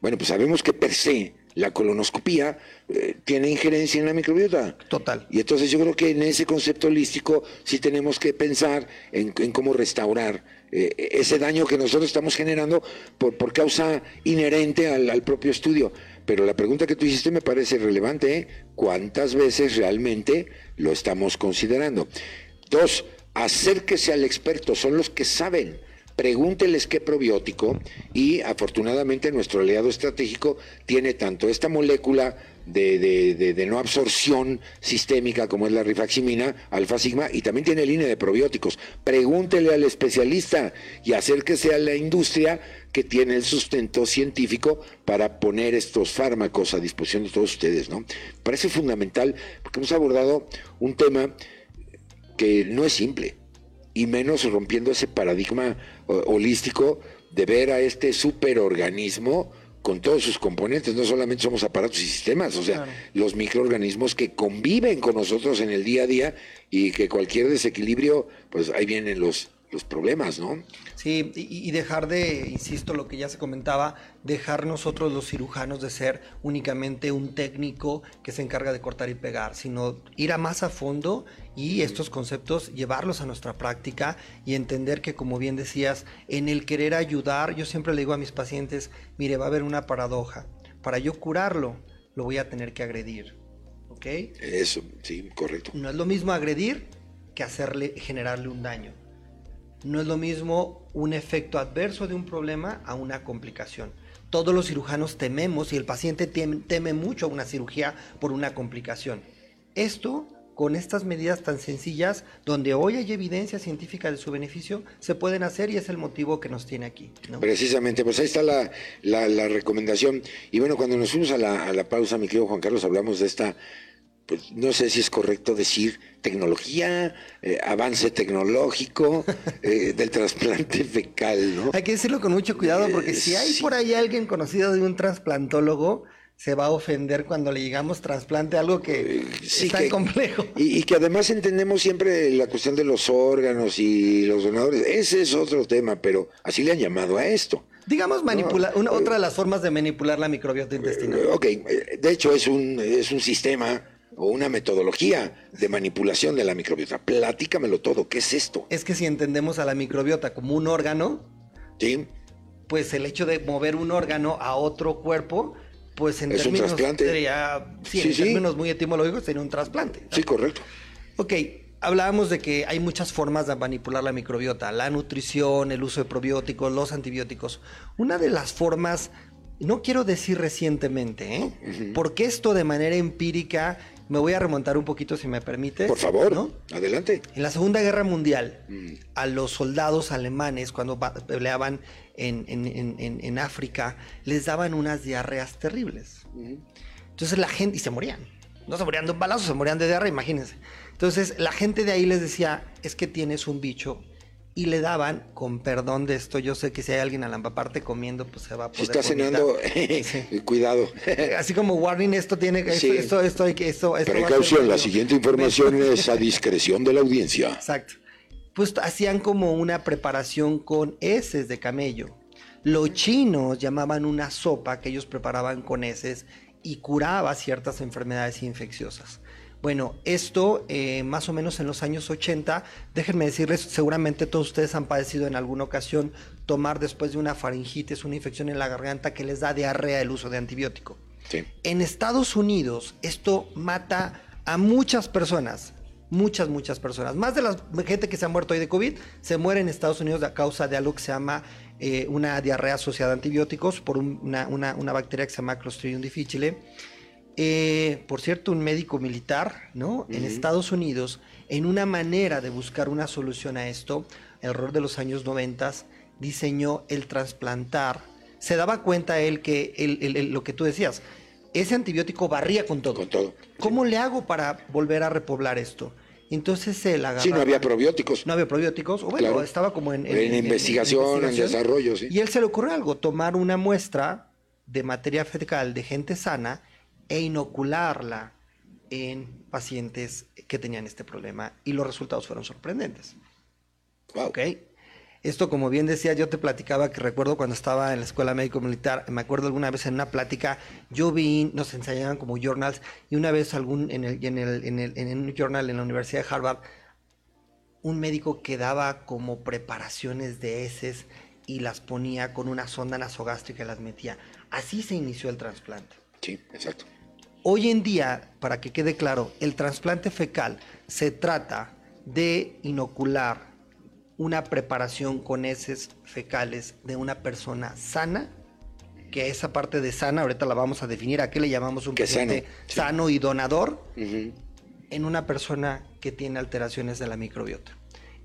bueno, pues sabemos que per se la colonoscopía eh, tiene injerencia en la microbiota. Total. Y entonces yo creo que en ese concepto holístico sí tenemos que pensar en, cómo restaurar eh, ese daño que nosotros estamos generando por, por causa inherente al, propio estudio. Pero la pregunta que tú hiciste me parece relevante. ¿eh? ¿Cuántas veces realmente lo estamos considerando? Dos, acérquese al experto, son los que saben pregúnteles qué probiótico y afortunadamente nuestro aliado estratégico tiene tanto esta molécula de, no absorción sistémica como es la rifaximina, alfa sigma, y también tiene línea de probióticos. Pregúntele al especialista y acérquese a la industria que tiene el sustento científico para poner estos fármacos a disposición de todos ustedes, ¿no? Parece fundamental porque hemos abordado un tema que no es simple y menos rompiendo ese paradigma holístico de ver a este superorganismo con todos sus componentes, no solamente somos aparatos y sistemas, o sea, los microorganismos que conviven con nosotros en el día a día y que cualquier desequilibrio, pues ahí vienen los los problemas, ¿no? Sí, y, dejar de, insisto, lo que ya se comentaba, dejar nosotros los cirujanos de ser únicamente un técnico que se encarga de cortar y pegar, sino ir a más a fondo y estos conceptos llevarlos a nuestra práctica y entender que, como bien decías, en el querer ayudar, yo siempre le digo a mis pacientes, mire, va a haber una paradoja. Para yo curarlo, lo voy a tener que agredir. ¿Ok? Eso, sí, correcto. No es lo mismo agredir que hacerle, generarle un daño. No es lo mismo un efecto adverso de un problema a una complicación. Todos los cirujanos tememos y el paciente teme, mucho una cirugía por una complicación. Esto con estas medidas tan sencillas, donde hoy hay evidencia científica de su beneficio, se pueden hacer y es el motivo que nos tiene aquí. Precisamente, pues ahí está la, recomendación. Y bueno, cuando nos fuimos a la pausa, mi querido Juan Carlos, hablamos de esta pues no sé si es correcto decir tecnología, eh, avance tecnológico eh, del trasplante fecal, ¿no? Hay que decirlo con mucho cuidado porque si hay sí. por ahí alguien conocido de un trasplantólogo, se va a ofender cuando le digamos trasplante algo que sí, es tan que, complejo. Y, y, que además entendemos siempre la cuestión de los órganos y los donadores. Ese es otro tema, pero así le han llamado a esto. Digamos manipular, no, una, otra de las formas de manipular la microbiota intestinal. Ok, de hecho es un, es un sistema o una metodología de manipulación de la microbiota. Platícamelo todo, ¿qué es esto? Es que si entendemos a la microbiota como un órgano, ¿Sí? pues el hecho de mover un órgano a otro cuerpo, pues en es términos, un trasplante. Sería, sí, sí, en sí. términos muy etimológicos sería un trasplante. ¿no? Sí, correcto. Ok, hablábamos de que hay muchas formas de manipular la microbiota, la nutrición, el uso de probióticos, los antibióticos. Una de las formas, no quiero decir recientemente, ¿eh? Uh -huh. porque esto de manera empírica me voy a remontar un poquito, si me permite. Por favor, ¿no? adelante. En la Segunda Guerra Mundial, mm. a los soldados alemanes, cuando peleaban en, en, en, en, África, les daban unas diarreas terribles. Mm. Entonces la gente, y se morían. No se morían de un balazo, se morían de diarrea, imagínense. Entonces la gente de ahí les decía, es que tienes un bicho y le daban, con perdón de esto, yo sé que si hay alguien a la parte comiendo, pues se va a poder. Si está cenando, sí. cuidado. Así como warning, esto tiene que. Sí. Esto, esto, hay que. Esto, esto Precaución, la siguiente información es a discreción de la audiencia. Exacto. Pues hacían como una preparación con heces de camello. Los chinos llamaban una sopa que ellos preparaban con heces y curaba ciertas enfermedades infecciosas. Bueno, esto eh, más o menos en los años 80, déjenme decirles, seguramente todos ustedes han padecido en alguna ocasión tomar después de una faringitis, una infección en la garganta que les da diarrea el uso de antibiótico. Sí. En Estados Unidos esto mata a muchas personas, muchas, muchas personas. Más de la gente que se ha muerto hoy de COVID se muere en Estados Unidos a causa de algo que se llama eh, una diarrea asociada a antibióticos por una, una, una bacteria que se llama Clostridium difficile. Eh, por cierto, un médico militar, ¿no? Uh -huh. En Estados Unidos, en una manera de buscar una solución a esto, error de los años 90, diseñó el trasplantar. Se daba cuenta él que el, el, el, lo que tú decías, ese antibiótico barría con todo. Con todo. ¿Cómo sí. le hago para volver a repoblar esto? Entonces él agarraba. Sí, no había probióticos. No había probióticos. O bueno, claro. estaba como en, en, en, investigación, en, investigación, en desarrollo, sí. Y él se le ocurrió algo: tomar una muestra de materia fecal de gente sana e inocularla en pacientes que tenían este problema y los resultados fueron sorprendentes. Wow. ¿Ok? Esto, como bien decía, yo te platicaba que recuerdo cuando estaba en la escuela médico militar, me acuerdo alguna vez en una plática, yo vi, nos enseñaban como journals, y una vez algún, en, el, en, el, en, el, en un journal en la Universidad de Harvard, un médico que daba como preparaciones de heces y las ponía con una sonda nasogástrica y las metía. Así se inició el trasplante. Sí, exacto. Hoy en día, para que quede claro, el trasplante fecal se trata de inocular una preparación con heces fecales de una persona sana, que esa parte de sana, ahorita la vamos a definir, a qué le llamamos un que paciente sano, sí. sano y donador, uh -huh. en una persona que tiene alteraciones de la microbiota.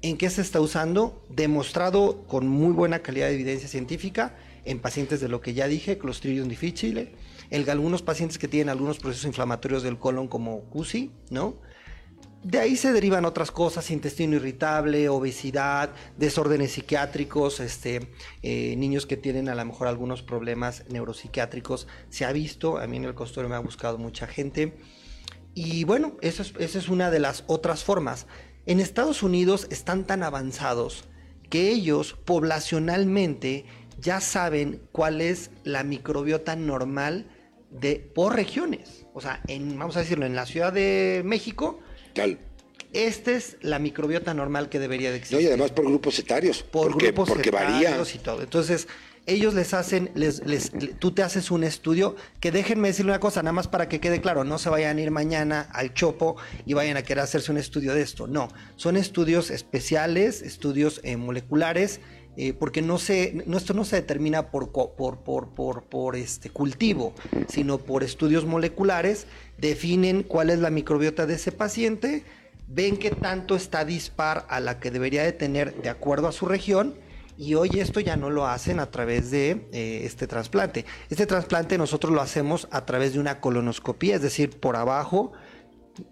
¿En qué se está usando? Demostrado con muy buena calidad de evidencia científica en pacientes de lo que ya dije, Clostridium difficile, en algunos pacientes que tienen algunos procesos inflamatorios del colon como CUSI, ¿no? De ahí se derivan otras cosas, intestino irritable, obesidad, desórdenes psiquiátricos, este, eh, niños que tienen a lo mejor algunos problemas neuropsiquiátricos. Se ha visto, a mí en el consultorio me ha buscado mucha gente. Y bueno, esa es, esa es una de las otras formas. En Estados Unidos están tan avanzados que ellos poblacionalmente ya saben cuál es la microbiota normal de por regiones. O sea, en, vamos a decirlo, en la Ciudad de México, Tal. esta es la microbiota normal que debería de No, existir. y además por grupos etarios. por porque, grupos porque varía. etarios y todo. Entonces, ellos les hacen, les, les- le- tú te haces un estudio, que déjenme decirle una cosa, nada más para que quede claro, no se vayan a ir mañana al Chopo y vayan a querer hacerse un estudio de esto. No, son estudios especiales, estudios eh, moleculares, eh, porque no se, esto no se determina por, por, por, por, este cultivo, sino por estudios moleculares, definen cuál es la microbiota de ese paciente, ven qué tanto está dispar a la que debería de tener de acuerdo a su región y hoy esto ya no lo hacen a través de eh, este trasplante. Este trasplante nosotros lo hacemos a través de una colonoscopía, es decir, por abajo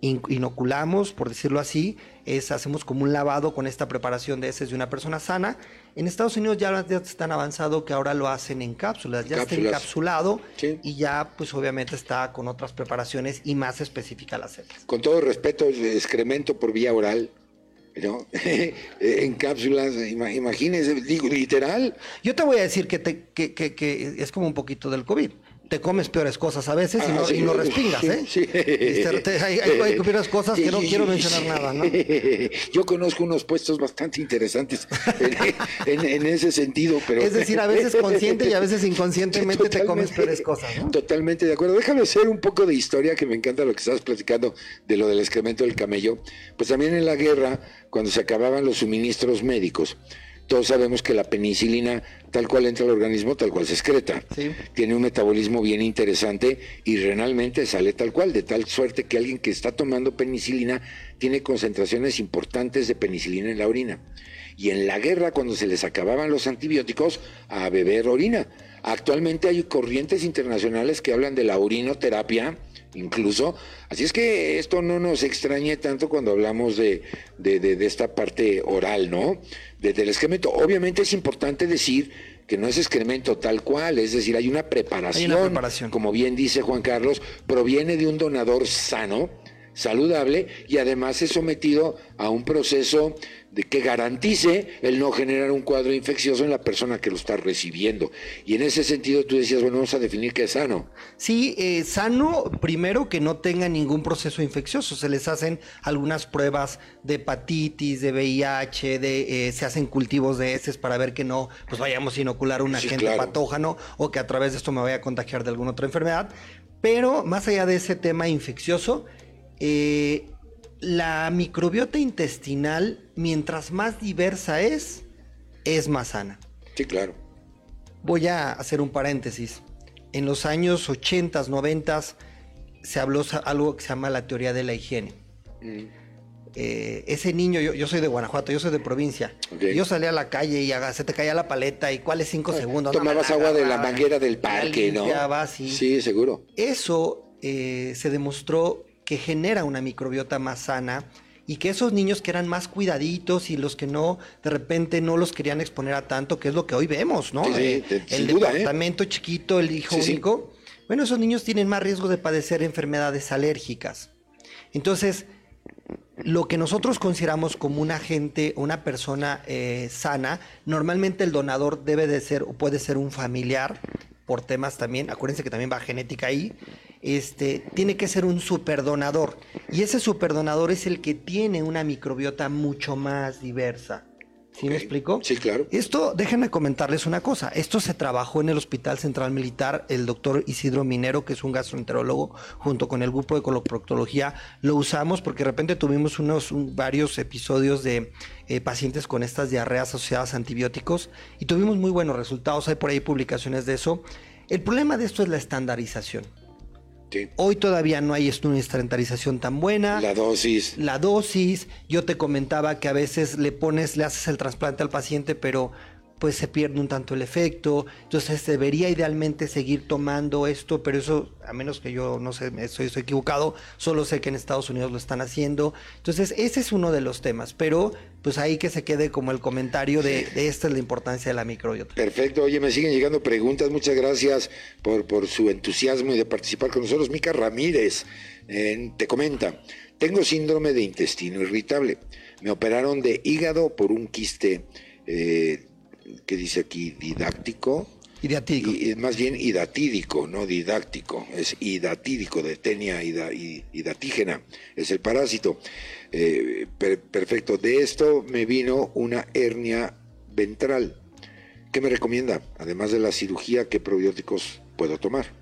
in- inoculamos, por decirlo así, es hacemos como un lavado con esta preparación de heces de una persona sana. En Estados Unidos ya, ya están avanzado que ahora lo hacen en cápsulas, ya está encapsulado Sí. y ya pues obviamente está con otras preparaciones y más específica las heces. Con todo respeto, el excremento por vía oral, ¿no? en cápsulas, ima- imagínense, digo, literal. Yo te voy a decir que, te, que, que- que es como un poquito del COVID. Te comes peores cosas a veces y, Ah, no, sí. y no respingas, ¿eh? Sí. Te- hay, hay- hay peores cosas que no quiero mencionar nada, ¿no? Yo conozco unos puestos bastante interesantes en, en- en ese sentido, pero... Es decir, a veces consciente y a veces inconscientemente te comes peores cosas, ¿no? Totalmente de acuerdo. Déjame hacer un poco de historia, que me encanta lo que estás platicando de lo del excremento del camello. Pues también en la guerra, cuando se acababan los suministros médicos, todos sabemos que la penicilina, tal cual entra al organismo, tal cual se excreta. Sí. Tiene un metabolismo bien interesante y renalmente sale tal cual, de tal suerte que alguien que está tomando penicilina tiene concentraciones importantes de penicilina en la orina. Y en la guerra, cuando se les acababan los antibióticos, a beber orina. Actualmente hay corrientes internacionales que hablan de la urinoterapia, incluso. Así es que esto no nos extrañe tanto cuando hablamos de, de- de- de esta parte oral, ¿no? De- del excremento. Obviamente es importante decir que no es excremento tal cual, es decir, hay una preparación, preparación. como bien dice Juan Carlos, proviene de un donador sano, saludable y además es sometido a un proceso de que garantice el no generar un cuadro infeccioso en la persona que lo está recibiendo. Y en ese sentido tú decías, bueno, vamos a definir qué es sano. Sí, eh, sano, primero que no tenga ningún proceso infeccioso. Se les hacen algunas pruebas de hepatitis, de VIH, de, eh, se hacen cultivos de heces para ver que no pues vayamos a inocular un Sí, agente claro. patógeno o que a través de esto me vaya a contagiar de alguna otra enfermedad. Pero más allá de ese tema infeccioso, eh, la microbiota intestinal, mientras más diversa es, es más sana. Sí, claro. Voy a hacer un paréntesis. En los años 80, 90 se habló algo que se llama la teoría de la higiene. Eh, ese niño, yo, yo soy de Guanajuato, yo soy de provincia. Yo salía a la calle y haga- se te caía la paleta y cuáles cinco segundos. No, Tomabas agua de la manguera del parque, ¿no? Sí, seguro. Eso eh, se demostró que genera una microbiota más sana y que esos niños que eran más cuidaditos y los que no, de repente no los querían exponer a tanto, que es lo que hoy vemos, ¿no? Sí, Eh, te- el duda, ¿eh? departamento chiquito, el hijo Sí, sí. único. Bueno, esos niños tienen más riesgo de padecer enfermedades alérgicas. Entonces, lo que nosotros consideramos como un agente, una persona eh, sana, normalmente el donador debe de ser o puede ser un familiar por temas también, acuérdense que también va genética ahí, este, tiene que ser un superdonador. Y ese superdonador es el que tiene una microbiota mucho más diversa. ¿Sí me explico? Sí, claro. Esto, déjenme comentarles una cosa. Esto se trabajó en el Hospital Central Militar. El doctor Isidro Minero, que es un gastroenterólogo, junto con el grupo de coloproctología, lo usamos porque de repente tuvimos unos un- varios episodios de eh, pacientes con estas diarreas asociadas a antibióticos y tuvimos muy buenos resultados. Hay por ahí publicaciones de eso. El problema de esto es la estandarización. Sí. Hoy todavía no hay una estandarización tan buena La dosis. la dosis. Yo te comentaba que a veces le pones, le haces el trasplante al paciente, pero pues se pierde un tanto el efecto. Entonces debería idealmente seguir tomando esto, pero eso, a menos que yo no sé, estoy, estoy equivocado, solo sé que en Estados Unidos lo están haciendo. Entonces ese es uno de los temas, pero pues ahí que se quede como el comentario de, de esta es la importancia de la microbiota. Perfecto, oye, me siguen llegando preguntas, muchas gracias por, por su entusiasmo y de participar con nosotros. Mica Ramírez eh, te comenta, tengo síndrome de intestino irritable, me operaron de hígado por un quiste eh, ¿qué dice aquí? Didáctico. Idatídico. Y, más bien idatídico, no didáctico. Es idatídico, de tenia ida, idatígena. Es el parásito. Eh, perfecto. De esto me vino una hernia ventral. ¿Qué me recomienda? Además de la cirugía, ¿qué probióticos puedo tomar?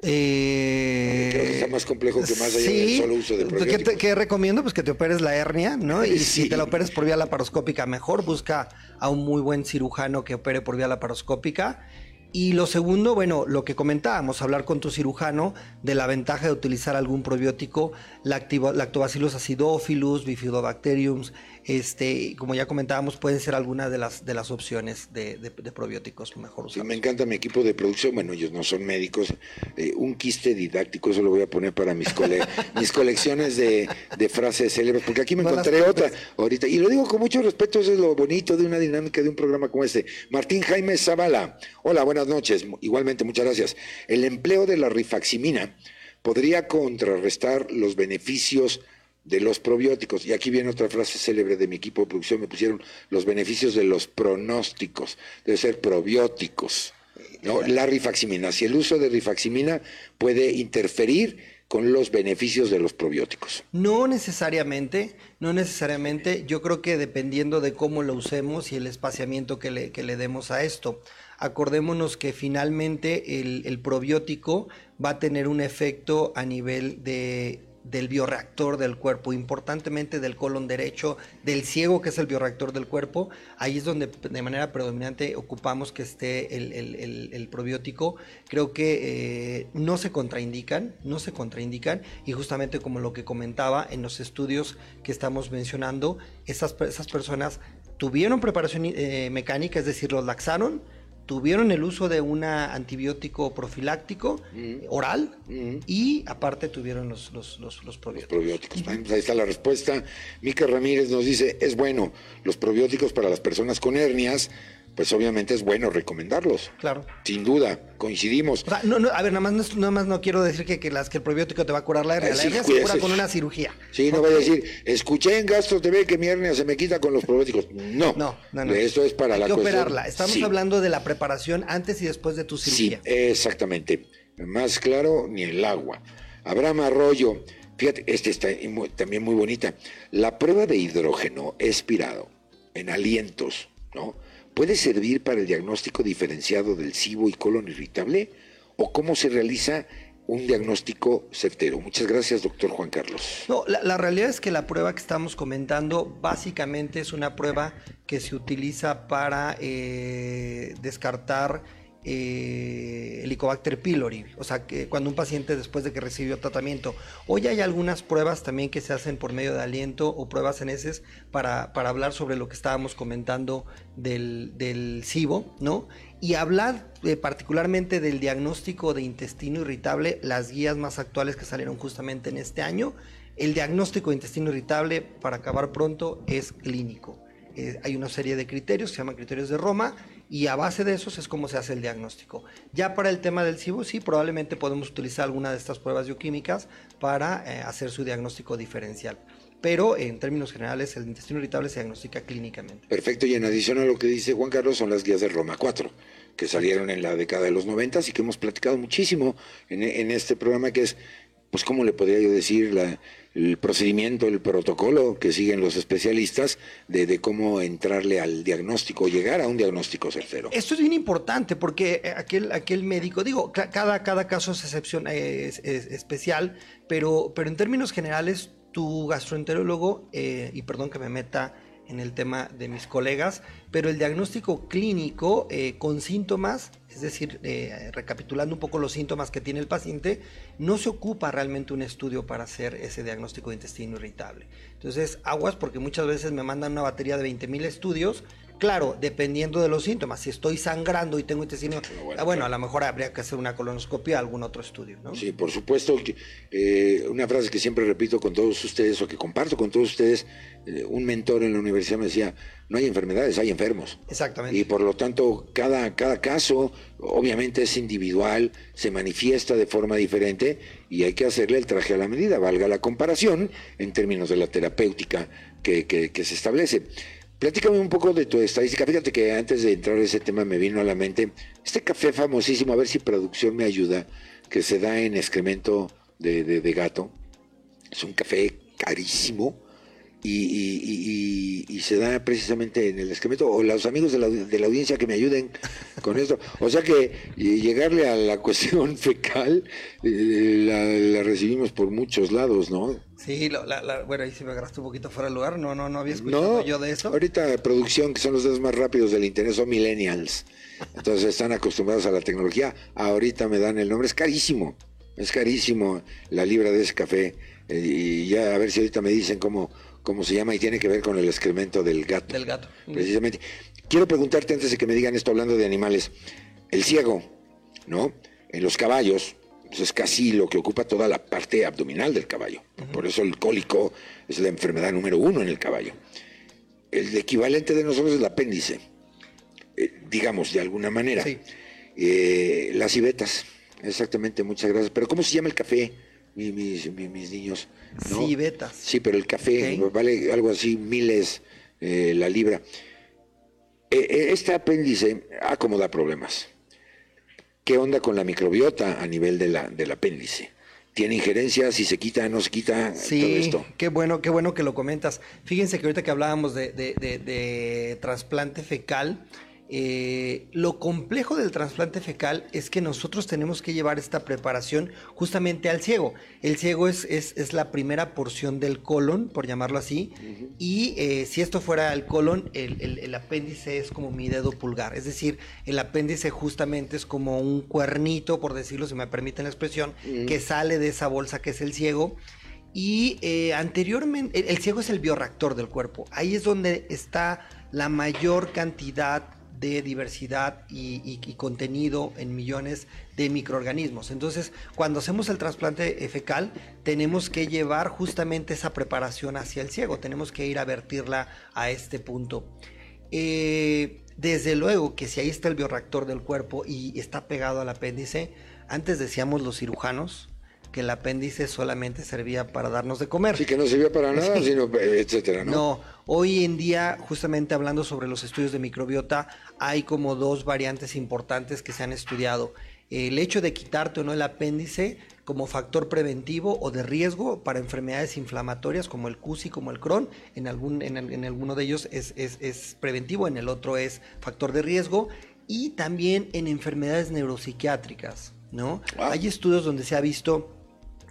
Eh, Creo que está más complejo que más allá del solo uso de probióticos. ¿Qué, recomiendo? Pues que te operes la hernia, ¿no? Y si te la operes por vía laparoscópica, mejor. Busca a un muy buen cirujano que opere por vía laparoscópica. Y lo segundo, bueno, lo que comentábamos, hablar con tu cirujano de la ventaja de utilizar algún probiótico, lactobacillus acidophilus, bifidobacteriums, este, como ya comentábamos, pueden ser algunas de las, de las opciones de, probióticos mejor usados. me encanta mi equipo de producción, bueno, ellos no son médicos, eh, un quiste didáctico, eso lo voy a poner para mis, mis colecciones de, frases célebres, porque aquí me encontré otra ahorita, y lo digo con mucho respeto, eso es lo bonito de una dinámica de un programa como este. Martín Jaime Zavala, hola, buenas noches, igualmente, muchas gracias. El empleo de la rifaximina podría contrarrestar los beneficios de los probióticos. Y aquí viene otra frase célebre de mi equipo de producción, me pusieron los beneficios de los pronósticos, debe ser probióticos. ¿no? La rifaximina, si el uso de rifaximina puede interferir con los beneficios de los probióticos. No necesariamente, no necesariamente. Yo creo que dependiendo de cómo lo usemos y el espaciamiento que le, que le demos a esto. Acordémonos que finalmente el, el probiótico va a tener un efecto a nivel de del bioreactor del cuerpo, importantemente del colon derecho, del ciego que es el bioreactor del cuerpo, ahí es donde de manera predominante ocupamos que esté el, probiótico. Creo que eh, no se contraindican, no se contraindican y justamente como lo que comentaba en los estudios que estamos mencionando, esas, esas personas tuvieron preparación eh, mecánica, es decir, los laxaron, tuvieron el uso de un antibiótico profiláctico mm. oral mm. y aparte tuvieron los, los, los, probióticos. Pues ahí está la respuesta. Mica Ramírez nos dice, es bueno, los probióticos para las personas con hernias pues obviamente es bueno recomendarlos. Claro. Sin duda, coincidimos. no, no, a ver, nada más, nada más no quiero decir que, que, las, que el probiótico te va a curar la hernia. la hernia se cura con una cirugía. Sí, no voy a decir, escuché en Gastro TV que mi hernia se me quita con los probióticos. No, no, no. no. Esto es para Hay la que operarla. Estamos hablando de la preparación antes y después de tu cirugía. Sí, exactamente. Más claro, ni el agua. Abraham Arroyo, fíjate, este está también muy bonita. La prueba de hidrógeno expirado en alientos, ¿no? ¿Puede servir para el diagnóstico diferenciado del SIBO y colon irritable? ¿O cómo se realiza un diagnóstico certero? Muchas gracias, doctor Juan Carlos. No, la, realidad es que la prueba que estamos comentando básicamente es una prueba que se utiliza para eh, descartar eh, Helicobacter pylori, o sea, que cuando un paciente después de que recibió tratamiento, hoy hay algunas pruebas también que se hacen por medio de aliento o pruebas en heces para, para hablar sobre lo que estábamos comentando del, del SIBO, ¿no? Y hablar eh, particularmente del diagnóstico de intestino irritable, las guías más actuales que salieron justamente en este año, el diagnóstico de intestino irritable, para acabar pronto, es clínico. Eh, hay una serie de criterios, se llaman criterios de Roma, y a base de esos es como se hace el diagnóstico. Ya para el tema del SIBO, sí, probablemente podemos utilizar alguna de estas pruebas bioquímicas para eh, hacer su diagnóstico diferencial. Pero en términos generales, el intestino irritable se diagnostica clínicamente. Perfecto, y en adición a lo que dice Juan Carlos, son las guías de Roma 4, que salieron en la década de los 90 y que hemos platicado muchísimo en, en este programa, que es, pues, ¿cómo le podría yo decir? La, el procedimiento, el protocolo que siguen los especialistas de, cómo entrarle al diagnóstico, llegar a un diagnóstico certero. Esto es bien importante porque aquel, aquel médico, digo, cada, cada caso es excepción, es, especial, pero, pero en términos generales, tu gastroenterólogo, eh, y perdón que me meta en el tema de mis colegas, pero el diagnóstico clínico eh, con síntomas, es decir, eh, recapitulando un poco los síntomas que tiene el paciente, no se ocupa realmente un estudio para hacer ese diagnóstico de intestino irritable. Entonces, aguas porque muchas veces me mandan una batería de 20.000 estudios Claro, dependiendo de los síntomas. Si estoy sangrando y tengo intestino, bueno, ah, bueno a lo mejor habría que hacer una colonoscopia, algún otro estudio, ¿no? Sí, por supuesto. Eh, una frase que siempre repito con todos ustedes o que comparto con todos ustedes, eh, un mentor en la universidad me decía, no hay enfermedades, hay enfermos. Exactamente. Y por lo tanto, cada, cada caso obviamente es individual, se manifiesta de forma diferente y hay que hacerle el traje a la medida, valga la comparación en términos de la terapéutica que, que se establece. Platícame un poco de tu estadística. Fíjate que antes de entrar a ese tema me vino a la mente este café famosísimo, a ver si producción me ayuda, que se da en excremento de, de- de gato. Es un café carísimo y, y- y- y- se da precisamente en el excremento. O los amigos de la, de la audiencia que me ayuden con esto. O sea que llegarle a la cuestión fecal eh, la, la recibimos por muchos lados, ¿no? Sí, la- la- bueno, ahí sí me agarraste un poquito fuera de lugar. No, no, no había escuchado No, yo de eso. ahorita producción, que son los dedos más rápidos del internet, son millennials. Entonces están acostumbrados a la tecnología. Ahorita me dan el nombre, es carísimo. Es carísimo la libra de ese café. Eh, y ya a ver si ahorita me dicen cómo, cómo se llama y tiene que ver con el excremento del gato. Del gato. Precisamente. Quiero preguntarte antes de que me digan esto hablando de animales. El ciego, ¿no? En los caballos, pues es casi lo que ocupa toda la parte abdominal del caballo. Por eso el cólico es la enfermedad número uno en el caballo. El equivalente de nosotros es el apéndice, eh, digamos, de alguna manera. Sí. Eh, las civetas, exactamente, muchas gracias. Pero ¿cómo se llama el café, mi- mis, mi- mis niños? ¿No? Civetas. Sí, pero el café vale algo así, miles eh, la libra. Eh, eh, este apéndice acomoda problemas. ¿Qué onda con la microbiota a nivel de la, del apéndice? ¿Tiene injerencia? ¿Si se quita, no se quita? Todo Sí, esto. qué bueno, qué bueno que lo comentas. Fíjense que ahorita que hablábamos de, de- de- de trasplante fecal, eh, lo complejo del trasplante fecal es que nosotros tenemos que llevar esta preparación justamente al ciego. El ciego es, es, es la primera porción del colon, por llamarlo así, y eh, si esto fuera el colon, el, el- el apéndice es como mi dedo pulgar. Es decir, el apéndice justamente es como un cuernito, por decirlo, si me permiten la expresión, que sale de esa bolsa que es el ciego. Y eh, anteriormente, el, el ciego es el bioreactor del cuerpo. Ahí es donde está la mayor cantidad de diversidad y, contenido en millones de microorganismos. Entonces, cuando hacemos el trasplante fecal, tenemos que llevar justamente esa preparación hacia el ciego. Tenemos que ir a vertirla a este punto. Eh, desde luego que si ahí está el bioreactor del cuerpo y está pegado al apéndice, antes decíamos los cirujanos que el apéndice solamente servía para darnos de comer. Sí, que no sirvió para nada, sino, etcétera, ¿no? No, hoy en día, justamente hablando sobre los estudios de microbiota, hay como dos variantes importantes que se han estudiado. El hecho de quitarte o no el apéndice como factor preventivo o de riesgo para enfermedades inflamatorias como el CUSI, como el Crohn, en, algún, en, en alguno de ellos es, es- es preventivo, en el otro es factor de riesgo, y también en enfermedades neuropsiquiátricas, ¿no? Hay estudios donde se ha visto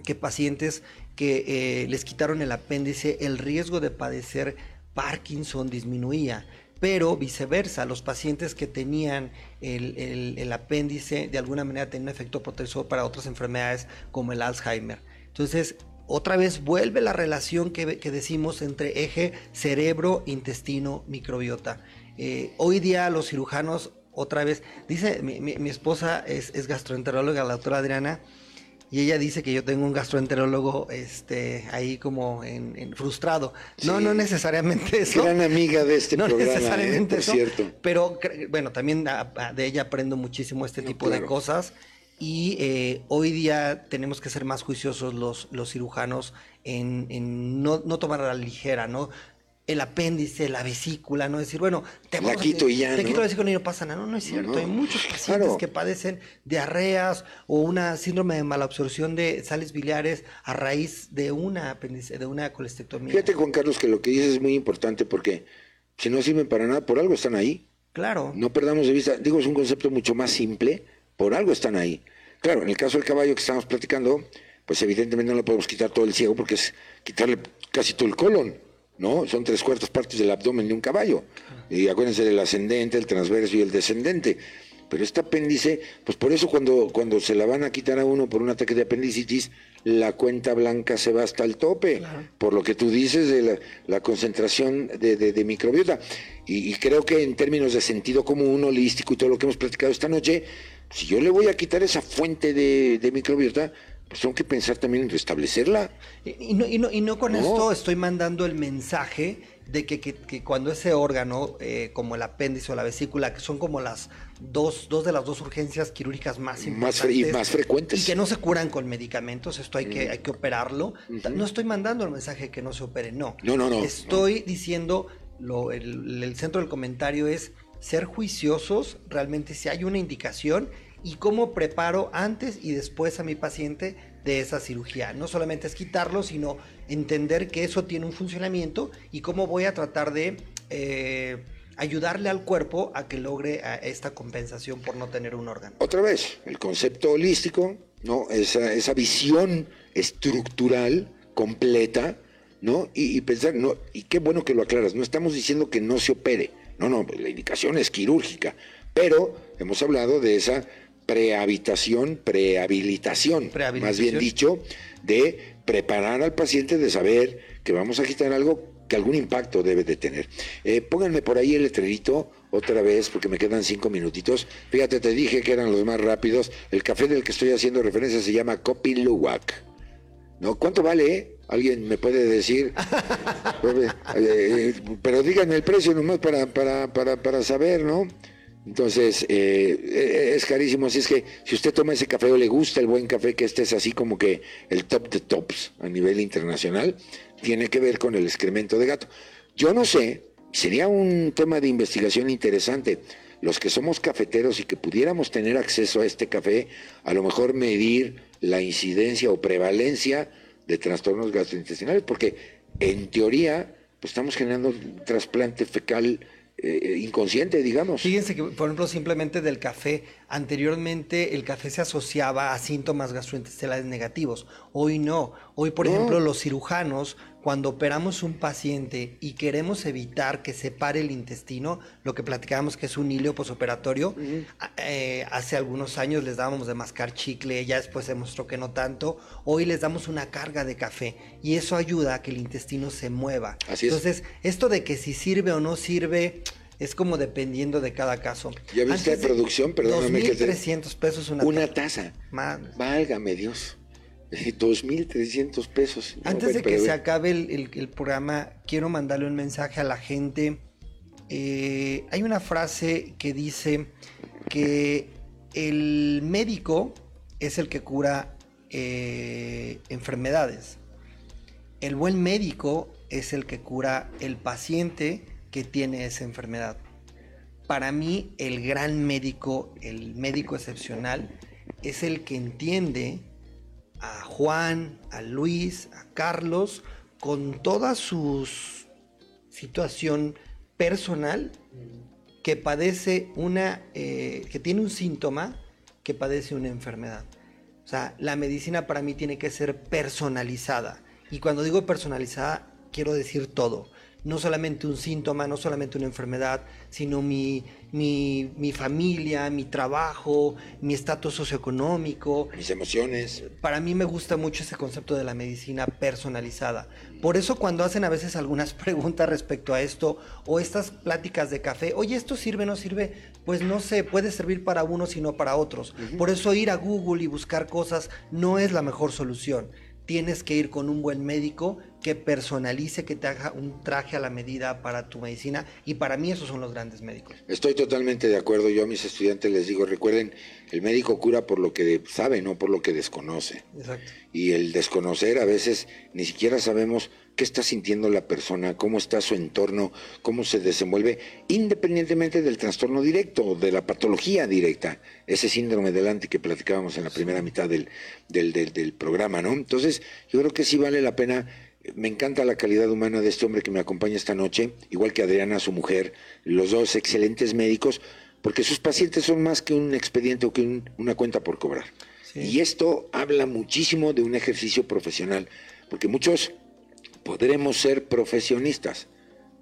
que pacientes que eh, les quitaron el apéndice, el riesgo de padecer Parkinson disminuía. Pero viceversa, los pacientes que tenían el, el- apéndice de alguna manera tenían un efecto protector para otras enfermedades como el Alzheimer. Entonces, otra vez vuelve la relación que, que decimos entre eje cerebro, intestino, microbiota. Eh, hoy día los cirujanos, otra vez, dice, mi, mi- esposa es, es gastroenteróloga, la doctora Adriana, y ella dice que yo tengo un gastroenterólogo este, ahí como en, en frustrado. No, Sí. no necesariamente eso. Gran amiga de este no programa, necesariamente eh, por eso. cierto. Pero bueno, también a- a- de ella aprendo muchísimo este No, tipo de cosas. Y eh, hoy día tenemos que ser más juiciosos los, los cirujanos en, en no, no tomar a la ligera, ¿no? El apéndice, la vesícula, no decir, bueno, te, La quito y ya, te ¿no? quito la vesícula y no pasa nada. No, no es cierto. no. Hay muchos pacientes Claro. que padecen diarreas o una síndrome de malabsorción de sales biliares a raíz de una apéndice, de una colestectomía. Fíjate, Juan Carlos, que lo que dices es muy importante porque si no sirven para nada, por algo están ahí. Claro. No perdamos de vista, digo, es un concepto mucho más simple, por algo están ahí. Claro, en el caso del caballo que estamos platicando, pues evidentemente no le podemos quitar todo el ciego porque es quitarle casi todo el colon, ¿no? Son tres cuartas partes del abdomen de un caballo. Y acuérdense del ascendente, el transverso y el descendente. Pero este apéndice, pues por eso cuando, cuando se la van a quitar a uno por un ataque de apendicitis, la cuenta blanca se va hasta el tope, por lo que tú dices de la, la concentración de, de- de microbiota. Y, y creo que en términos de sentido común, holístico y todo lo que hemos platicado esta noche, si yo le voy a quitar esa fuente de, de microbiota, pues tengo que pensar también en restablecerla. Y, y no, y no- y no con No. esto estoy mandando el mensaje de que, que- que cuando ese órgano, eh, como el apéndice o la vesícula, que son como las dos, dos de las dos urgencias quirúrgicas más importantes y más frecuentes. y que no se curan con medicamentos, esto hay que, hay que operarlo. No estoy mandando el mensaje de que no se opere, no. No, no, no, Estoy diciendo lo- el, el centro del comentario es ser juiciosos, realmente si hay una indicación y cómo preparo antes y después a mi paciente de esa cirugía. No solamente es quitarlo, sino entender que eso tiene un funcionamiento y cómo voy a tratar de eh, ayudarle al cuerpo a que logre a, esta compensación por no tener un órgano. Otra vez, el concepto holístico, ¿no? Esa, esa visión estructural, completa, ¿no? Y, y pensar, no, y qué bueno que lo aclaras, no estamos diciendo que no se opere, no, no, la indicación es quirúrgica, pero hemos hablado de esa prehabitación, prehabilitación, más bien dicho, de preparar al paciente de saber que vamos a quitar algo que algún impacto debe de tener. Eh, pónganme por ahí el letrerito otra vez porque me quedan cinco minutitos. Fíjate, te dije que eran los más rápidos. El café del que estoy haciendo referencia se llama Kopi Luwak. ¿No? ¿Cuánto vale? eh? ¿Alguien me puede decir? Eh, pero díganme el precio nomás para, para, para, para saber, ¿no? Entonces, eh, eh, es carísimo. Así es que si usted toma ese café o le gusta el buen café, que este es así como que el top de tops a nivel internacional, tiene que ver con el excremento de gato. Yo no sé, sería un tema de investigación interesante. Los que somos cafeteros y que pudiéramos tener acceso a este café, a lo mejor medir la incidencia o prevalencia de trastornos gastrointestinales, porque en teoría pues estamos generando un trasplante fecal eh, inconsciente, digamos. Fíjense que, por ejemplo, simplemente del café, anteriormente el café se asociaba a síntomas gastrointestinales negativos. Hoy no. Hoy, por No. ejemplo, los cirujanos, cuando operamos un paciente y queremos evitar que se pare el intestino, lo que platicábamos que es un hilo posoperatorio, a- eh, hace algunos años les dábamos de mascar chicle, ya después se mostró que no tanto. Hoy les damos una carga de café y eso ayuda a que el intestino se mueva. Así es. Entonces, esto de que si sirve o no sirve es como dependiendo de cada caso. ¿Ya viste de- producción? Perdóname que te- 2.300 pesos una, Una taza. taza. Válgame Dios. 2.300 pesos. No, Antes de que se acabe el, el- el programa, quiero mandarle un mensaje a la gente. Eh, hay una frase que dice que el médico es el que cura eh, enfermedades. El buen médico es el que cura el paciente que tiene esa enfermedad. Para mí, el gran médico, el médico excepcional, es el que entiende a Juan, a Luis, a Carlos, con toda su situación personal, que padece una, eh, que tiene un síntoma, que padece una enfermedad. O sea, la medicina para mí tiene que ser personalizada. Y cuando digo personalizada, quiero decir todo. No solamente un síntoma, no solamente una enfermedad, sino mi, mi, mi familia, mi trabajo, mi estatus socioeconómico, Mis emociones. para mí me gusta mucho ese concepto de la medicina personalizada. Por eso cuando hacen a veces algunas preguntas respecto a esto o estas pláticas de café, oye, ¿esto sirve o no sirve? Pues no sé, puede servir para unos y no para otros. Por eso ir a Google y buscar cosas no es la mejor solución. Tienes que ir con un buen médico que personalice, que te haga un traje a la medida para tu medicina y para mí esos son los grandes médicos. Estoy totalmente de acuerdo. Yo a mis estudiantes les digo, recuerden, el médico cura por lo que sabe, no por lo que desconoce. Exacto. Y el desconocer a veces ni siquiera sabemos qué está sintiendo la persona, cómo está su entorno, cómo se desenvuelve, independientemente del trastorno directo, de la patología directa, ese síndrome delante que platicábamos en la primera mitad del, del, del- del programa, ¿no? Entonces, yo creo que sí vale la pena. Me encanta la calidad humana de este hombre que me acompaña esta noche, igual que Adriana, su mujer, los dos excelentes médicos, porque sus pacientes son más que un expediente o que un- una cuenta por cobrar. Sí. Y esto habla muchísimo de un ejercicio profesional, porque muchos podremos ser profesionistas,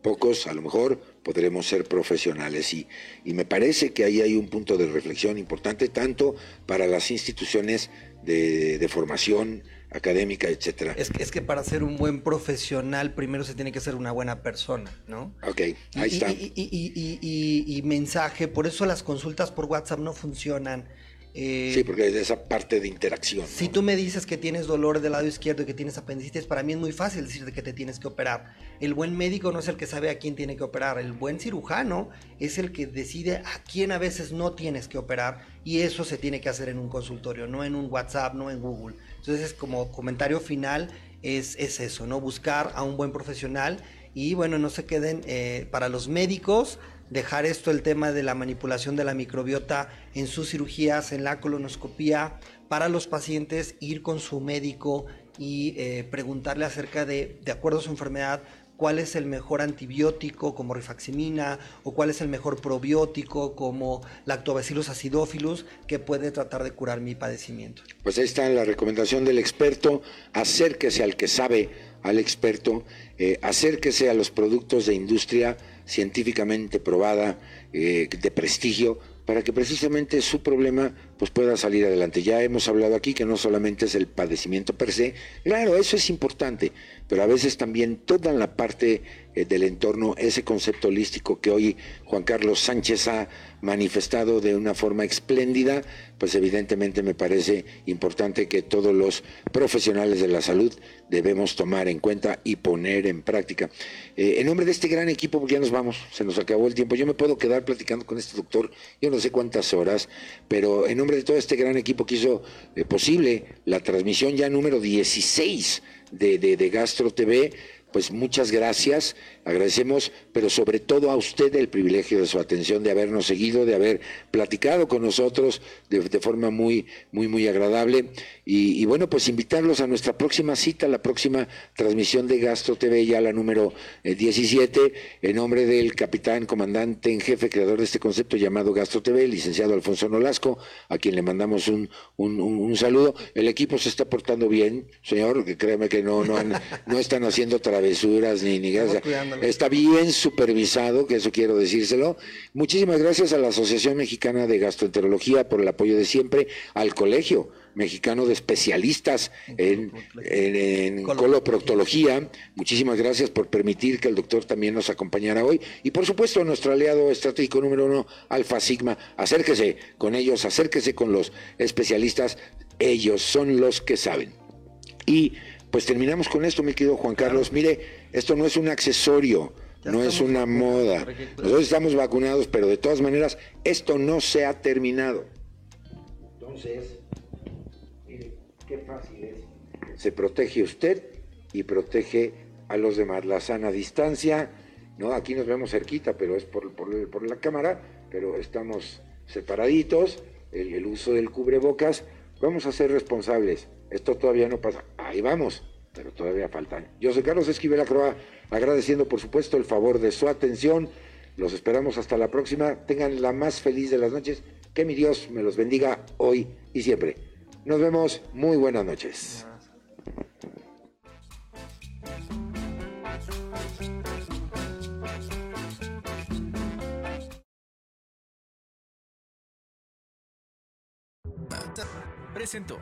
pocos a lo mejor podremos ser profesionales. Y, y me parece que ahí hay un punto de reflexión importante, tanto para las instituciones de, de formación académica, etcétera. Es, que- es que para ser un buen profesional primero se tiene que ser una buena persona, ¿no? Ok, ahí Y- está. Y, mensaje, por eso las consultas por WhatsApp no funcionan. Eh, Sí, porque es esa parte de interacción. si ¿no? tú me dices que tienes dolor del lado izquierdo y que tienes apendicitis, para mí es muy fácil decirte que te tienes que operar. El buen médico no es el que sabe a quién tiene que operar. El buen cirujano es el que decide a quién a veces no tienes que operar. Y eso se tiene que hacer en un consultorio, no en un WhatsApp, no en Google. Entonces, como comentario final, es, es eso, ¿no? Buscar a un buen profesional y bueno, no se queden eh, para los médicos, dejar esto el tema de la manipulación de la microbiota en sus cirugías, en la colonoscopía, para los pacientes ir con su médico y eh, preguntarle acerca de, de acuerdo a su enfermedad, cuál es el mejor antibiótico como rifaximina o cuál es el mejor probiótico como lactobacillus acidophilus que puede tratar de curar mi padecimiento. Pues ahí está la recomendación del experto, acérquese al que sabe, al experto, eh, acérquese a los productos de industria científicamente probada, eh, de prestigio, para que precisamente su problema pues pueda salir adelante. Ya hemos hablado aquí que no solamente es el padecimiento per se, claro, eso es importante, pero a veces también toda la parte eh, del entorno, ese concepto holístico que hoy Juan Carlos Sánchez ha manifestado de una forma espléndida, pues evidentemente me parece importante que todos los profesionales de la salud debemos tomar en cuenta y poner en práctica. Eh, en nombre de este gran equipo, porque ya nos vamos, se nos acabó el tiempo, yo me puedo quedar platicando con este doctor, yo no sé cuántas horas, pero en de todo este gran equipo que hizo eh, posible la transmisión ya número 16 de, de, de Gastro TV, pues muchas gracias, agradecemos, pero sobre todo a usted el privilegio de su atención, de habernos seguido, de haber platicado con nosotros de, de forma muy, muy, muy agradable. Y, y, bueno, pues invitarlos a nuestra próxima cita, la próxima transmisión de Gastro TV, ya la número eh, 17, en nombre del capitán, comandante en jefe, creador de este concepto llamado Gastro TV, el licenciado Alfonso Nolasco, a quien le mandamos un, un, un, un saludo. El equipo se está portando bien, señor, que créeme que no, no, han, no están haciendo travesuras ni, ni Está bien supervisado, que eso quiero decírselo. Muchísimas gracias a la Asociación Mexicana de Gastroenterología por el apoyo de siempre, al colegio mexicano de especialistas en, en, en coloproctología. Muchísimas gracias por permitir que el doctor también nos acompañara hoy. Y por supuesto, nuestro aliado estratégico número uno, Alfa Sigma. Acérquese con ellos, acérquese con los especialistas. Ellos son los que saben. Y pues terminamos con esto, mi querido Juan Carlos. Mire, esto no es un accesorio. Ya no es una moda. Nosotros estamos vacunados, pero de todas maneras, esto no se ha terminado. Entonces, mire, qué fácil es. Se protege usted y protege a los demás. La sana distancia, ¿no? Aquí nos vemos cerquita, pero es por, por, por la cámara, pero estamos separaditos. El, el uso del cubrebocas. Vamos a ser responsables. Esto todavía no pasa. Ahí vamos pero todavía faltan. Yo soy Carlos Esquivel Acroa, agradeciendo por supuesto el favor de su atención. Los esperamos hasta la próxima. Tengan la más feliz de las noches. Que mi Dios me los bendiga hoy y siempre. Nos vemos. Muy buenas noches. Presentó.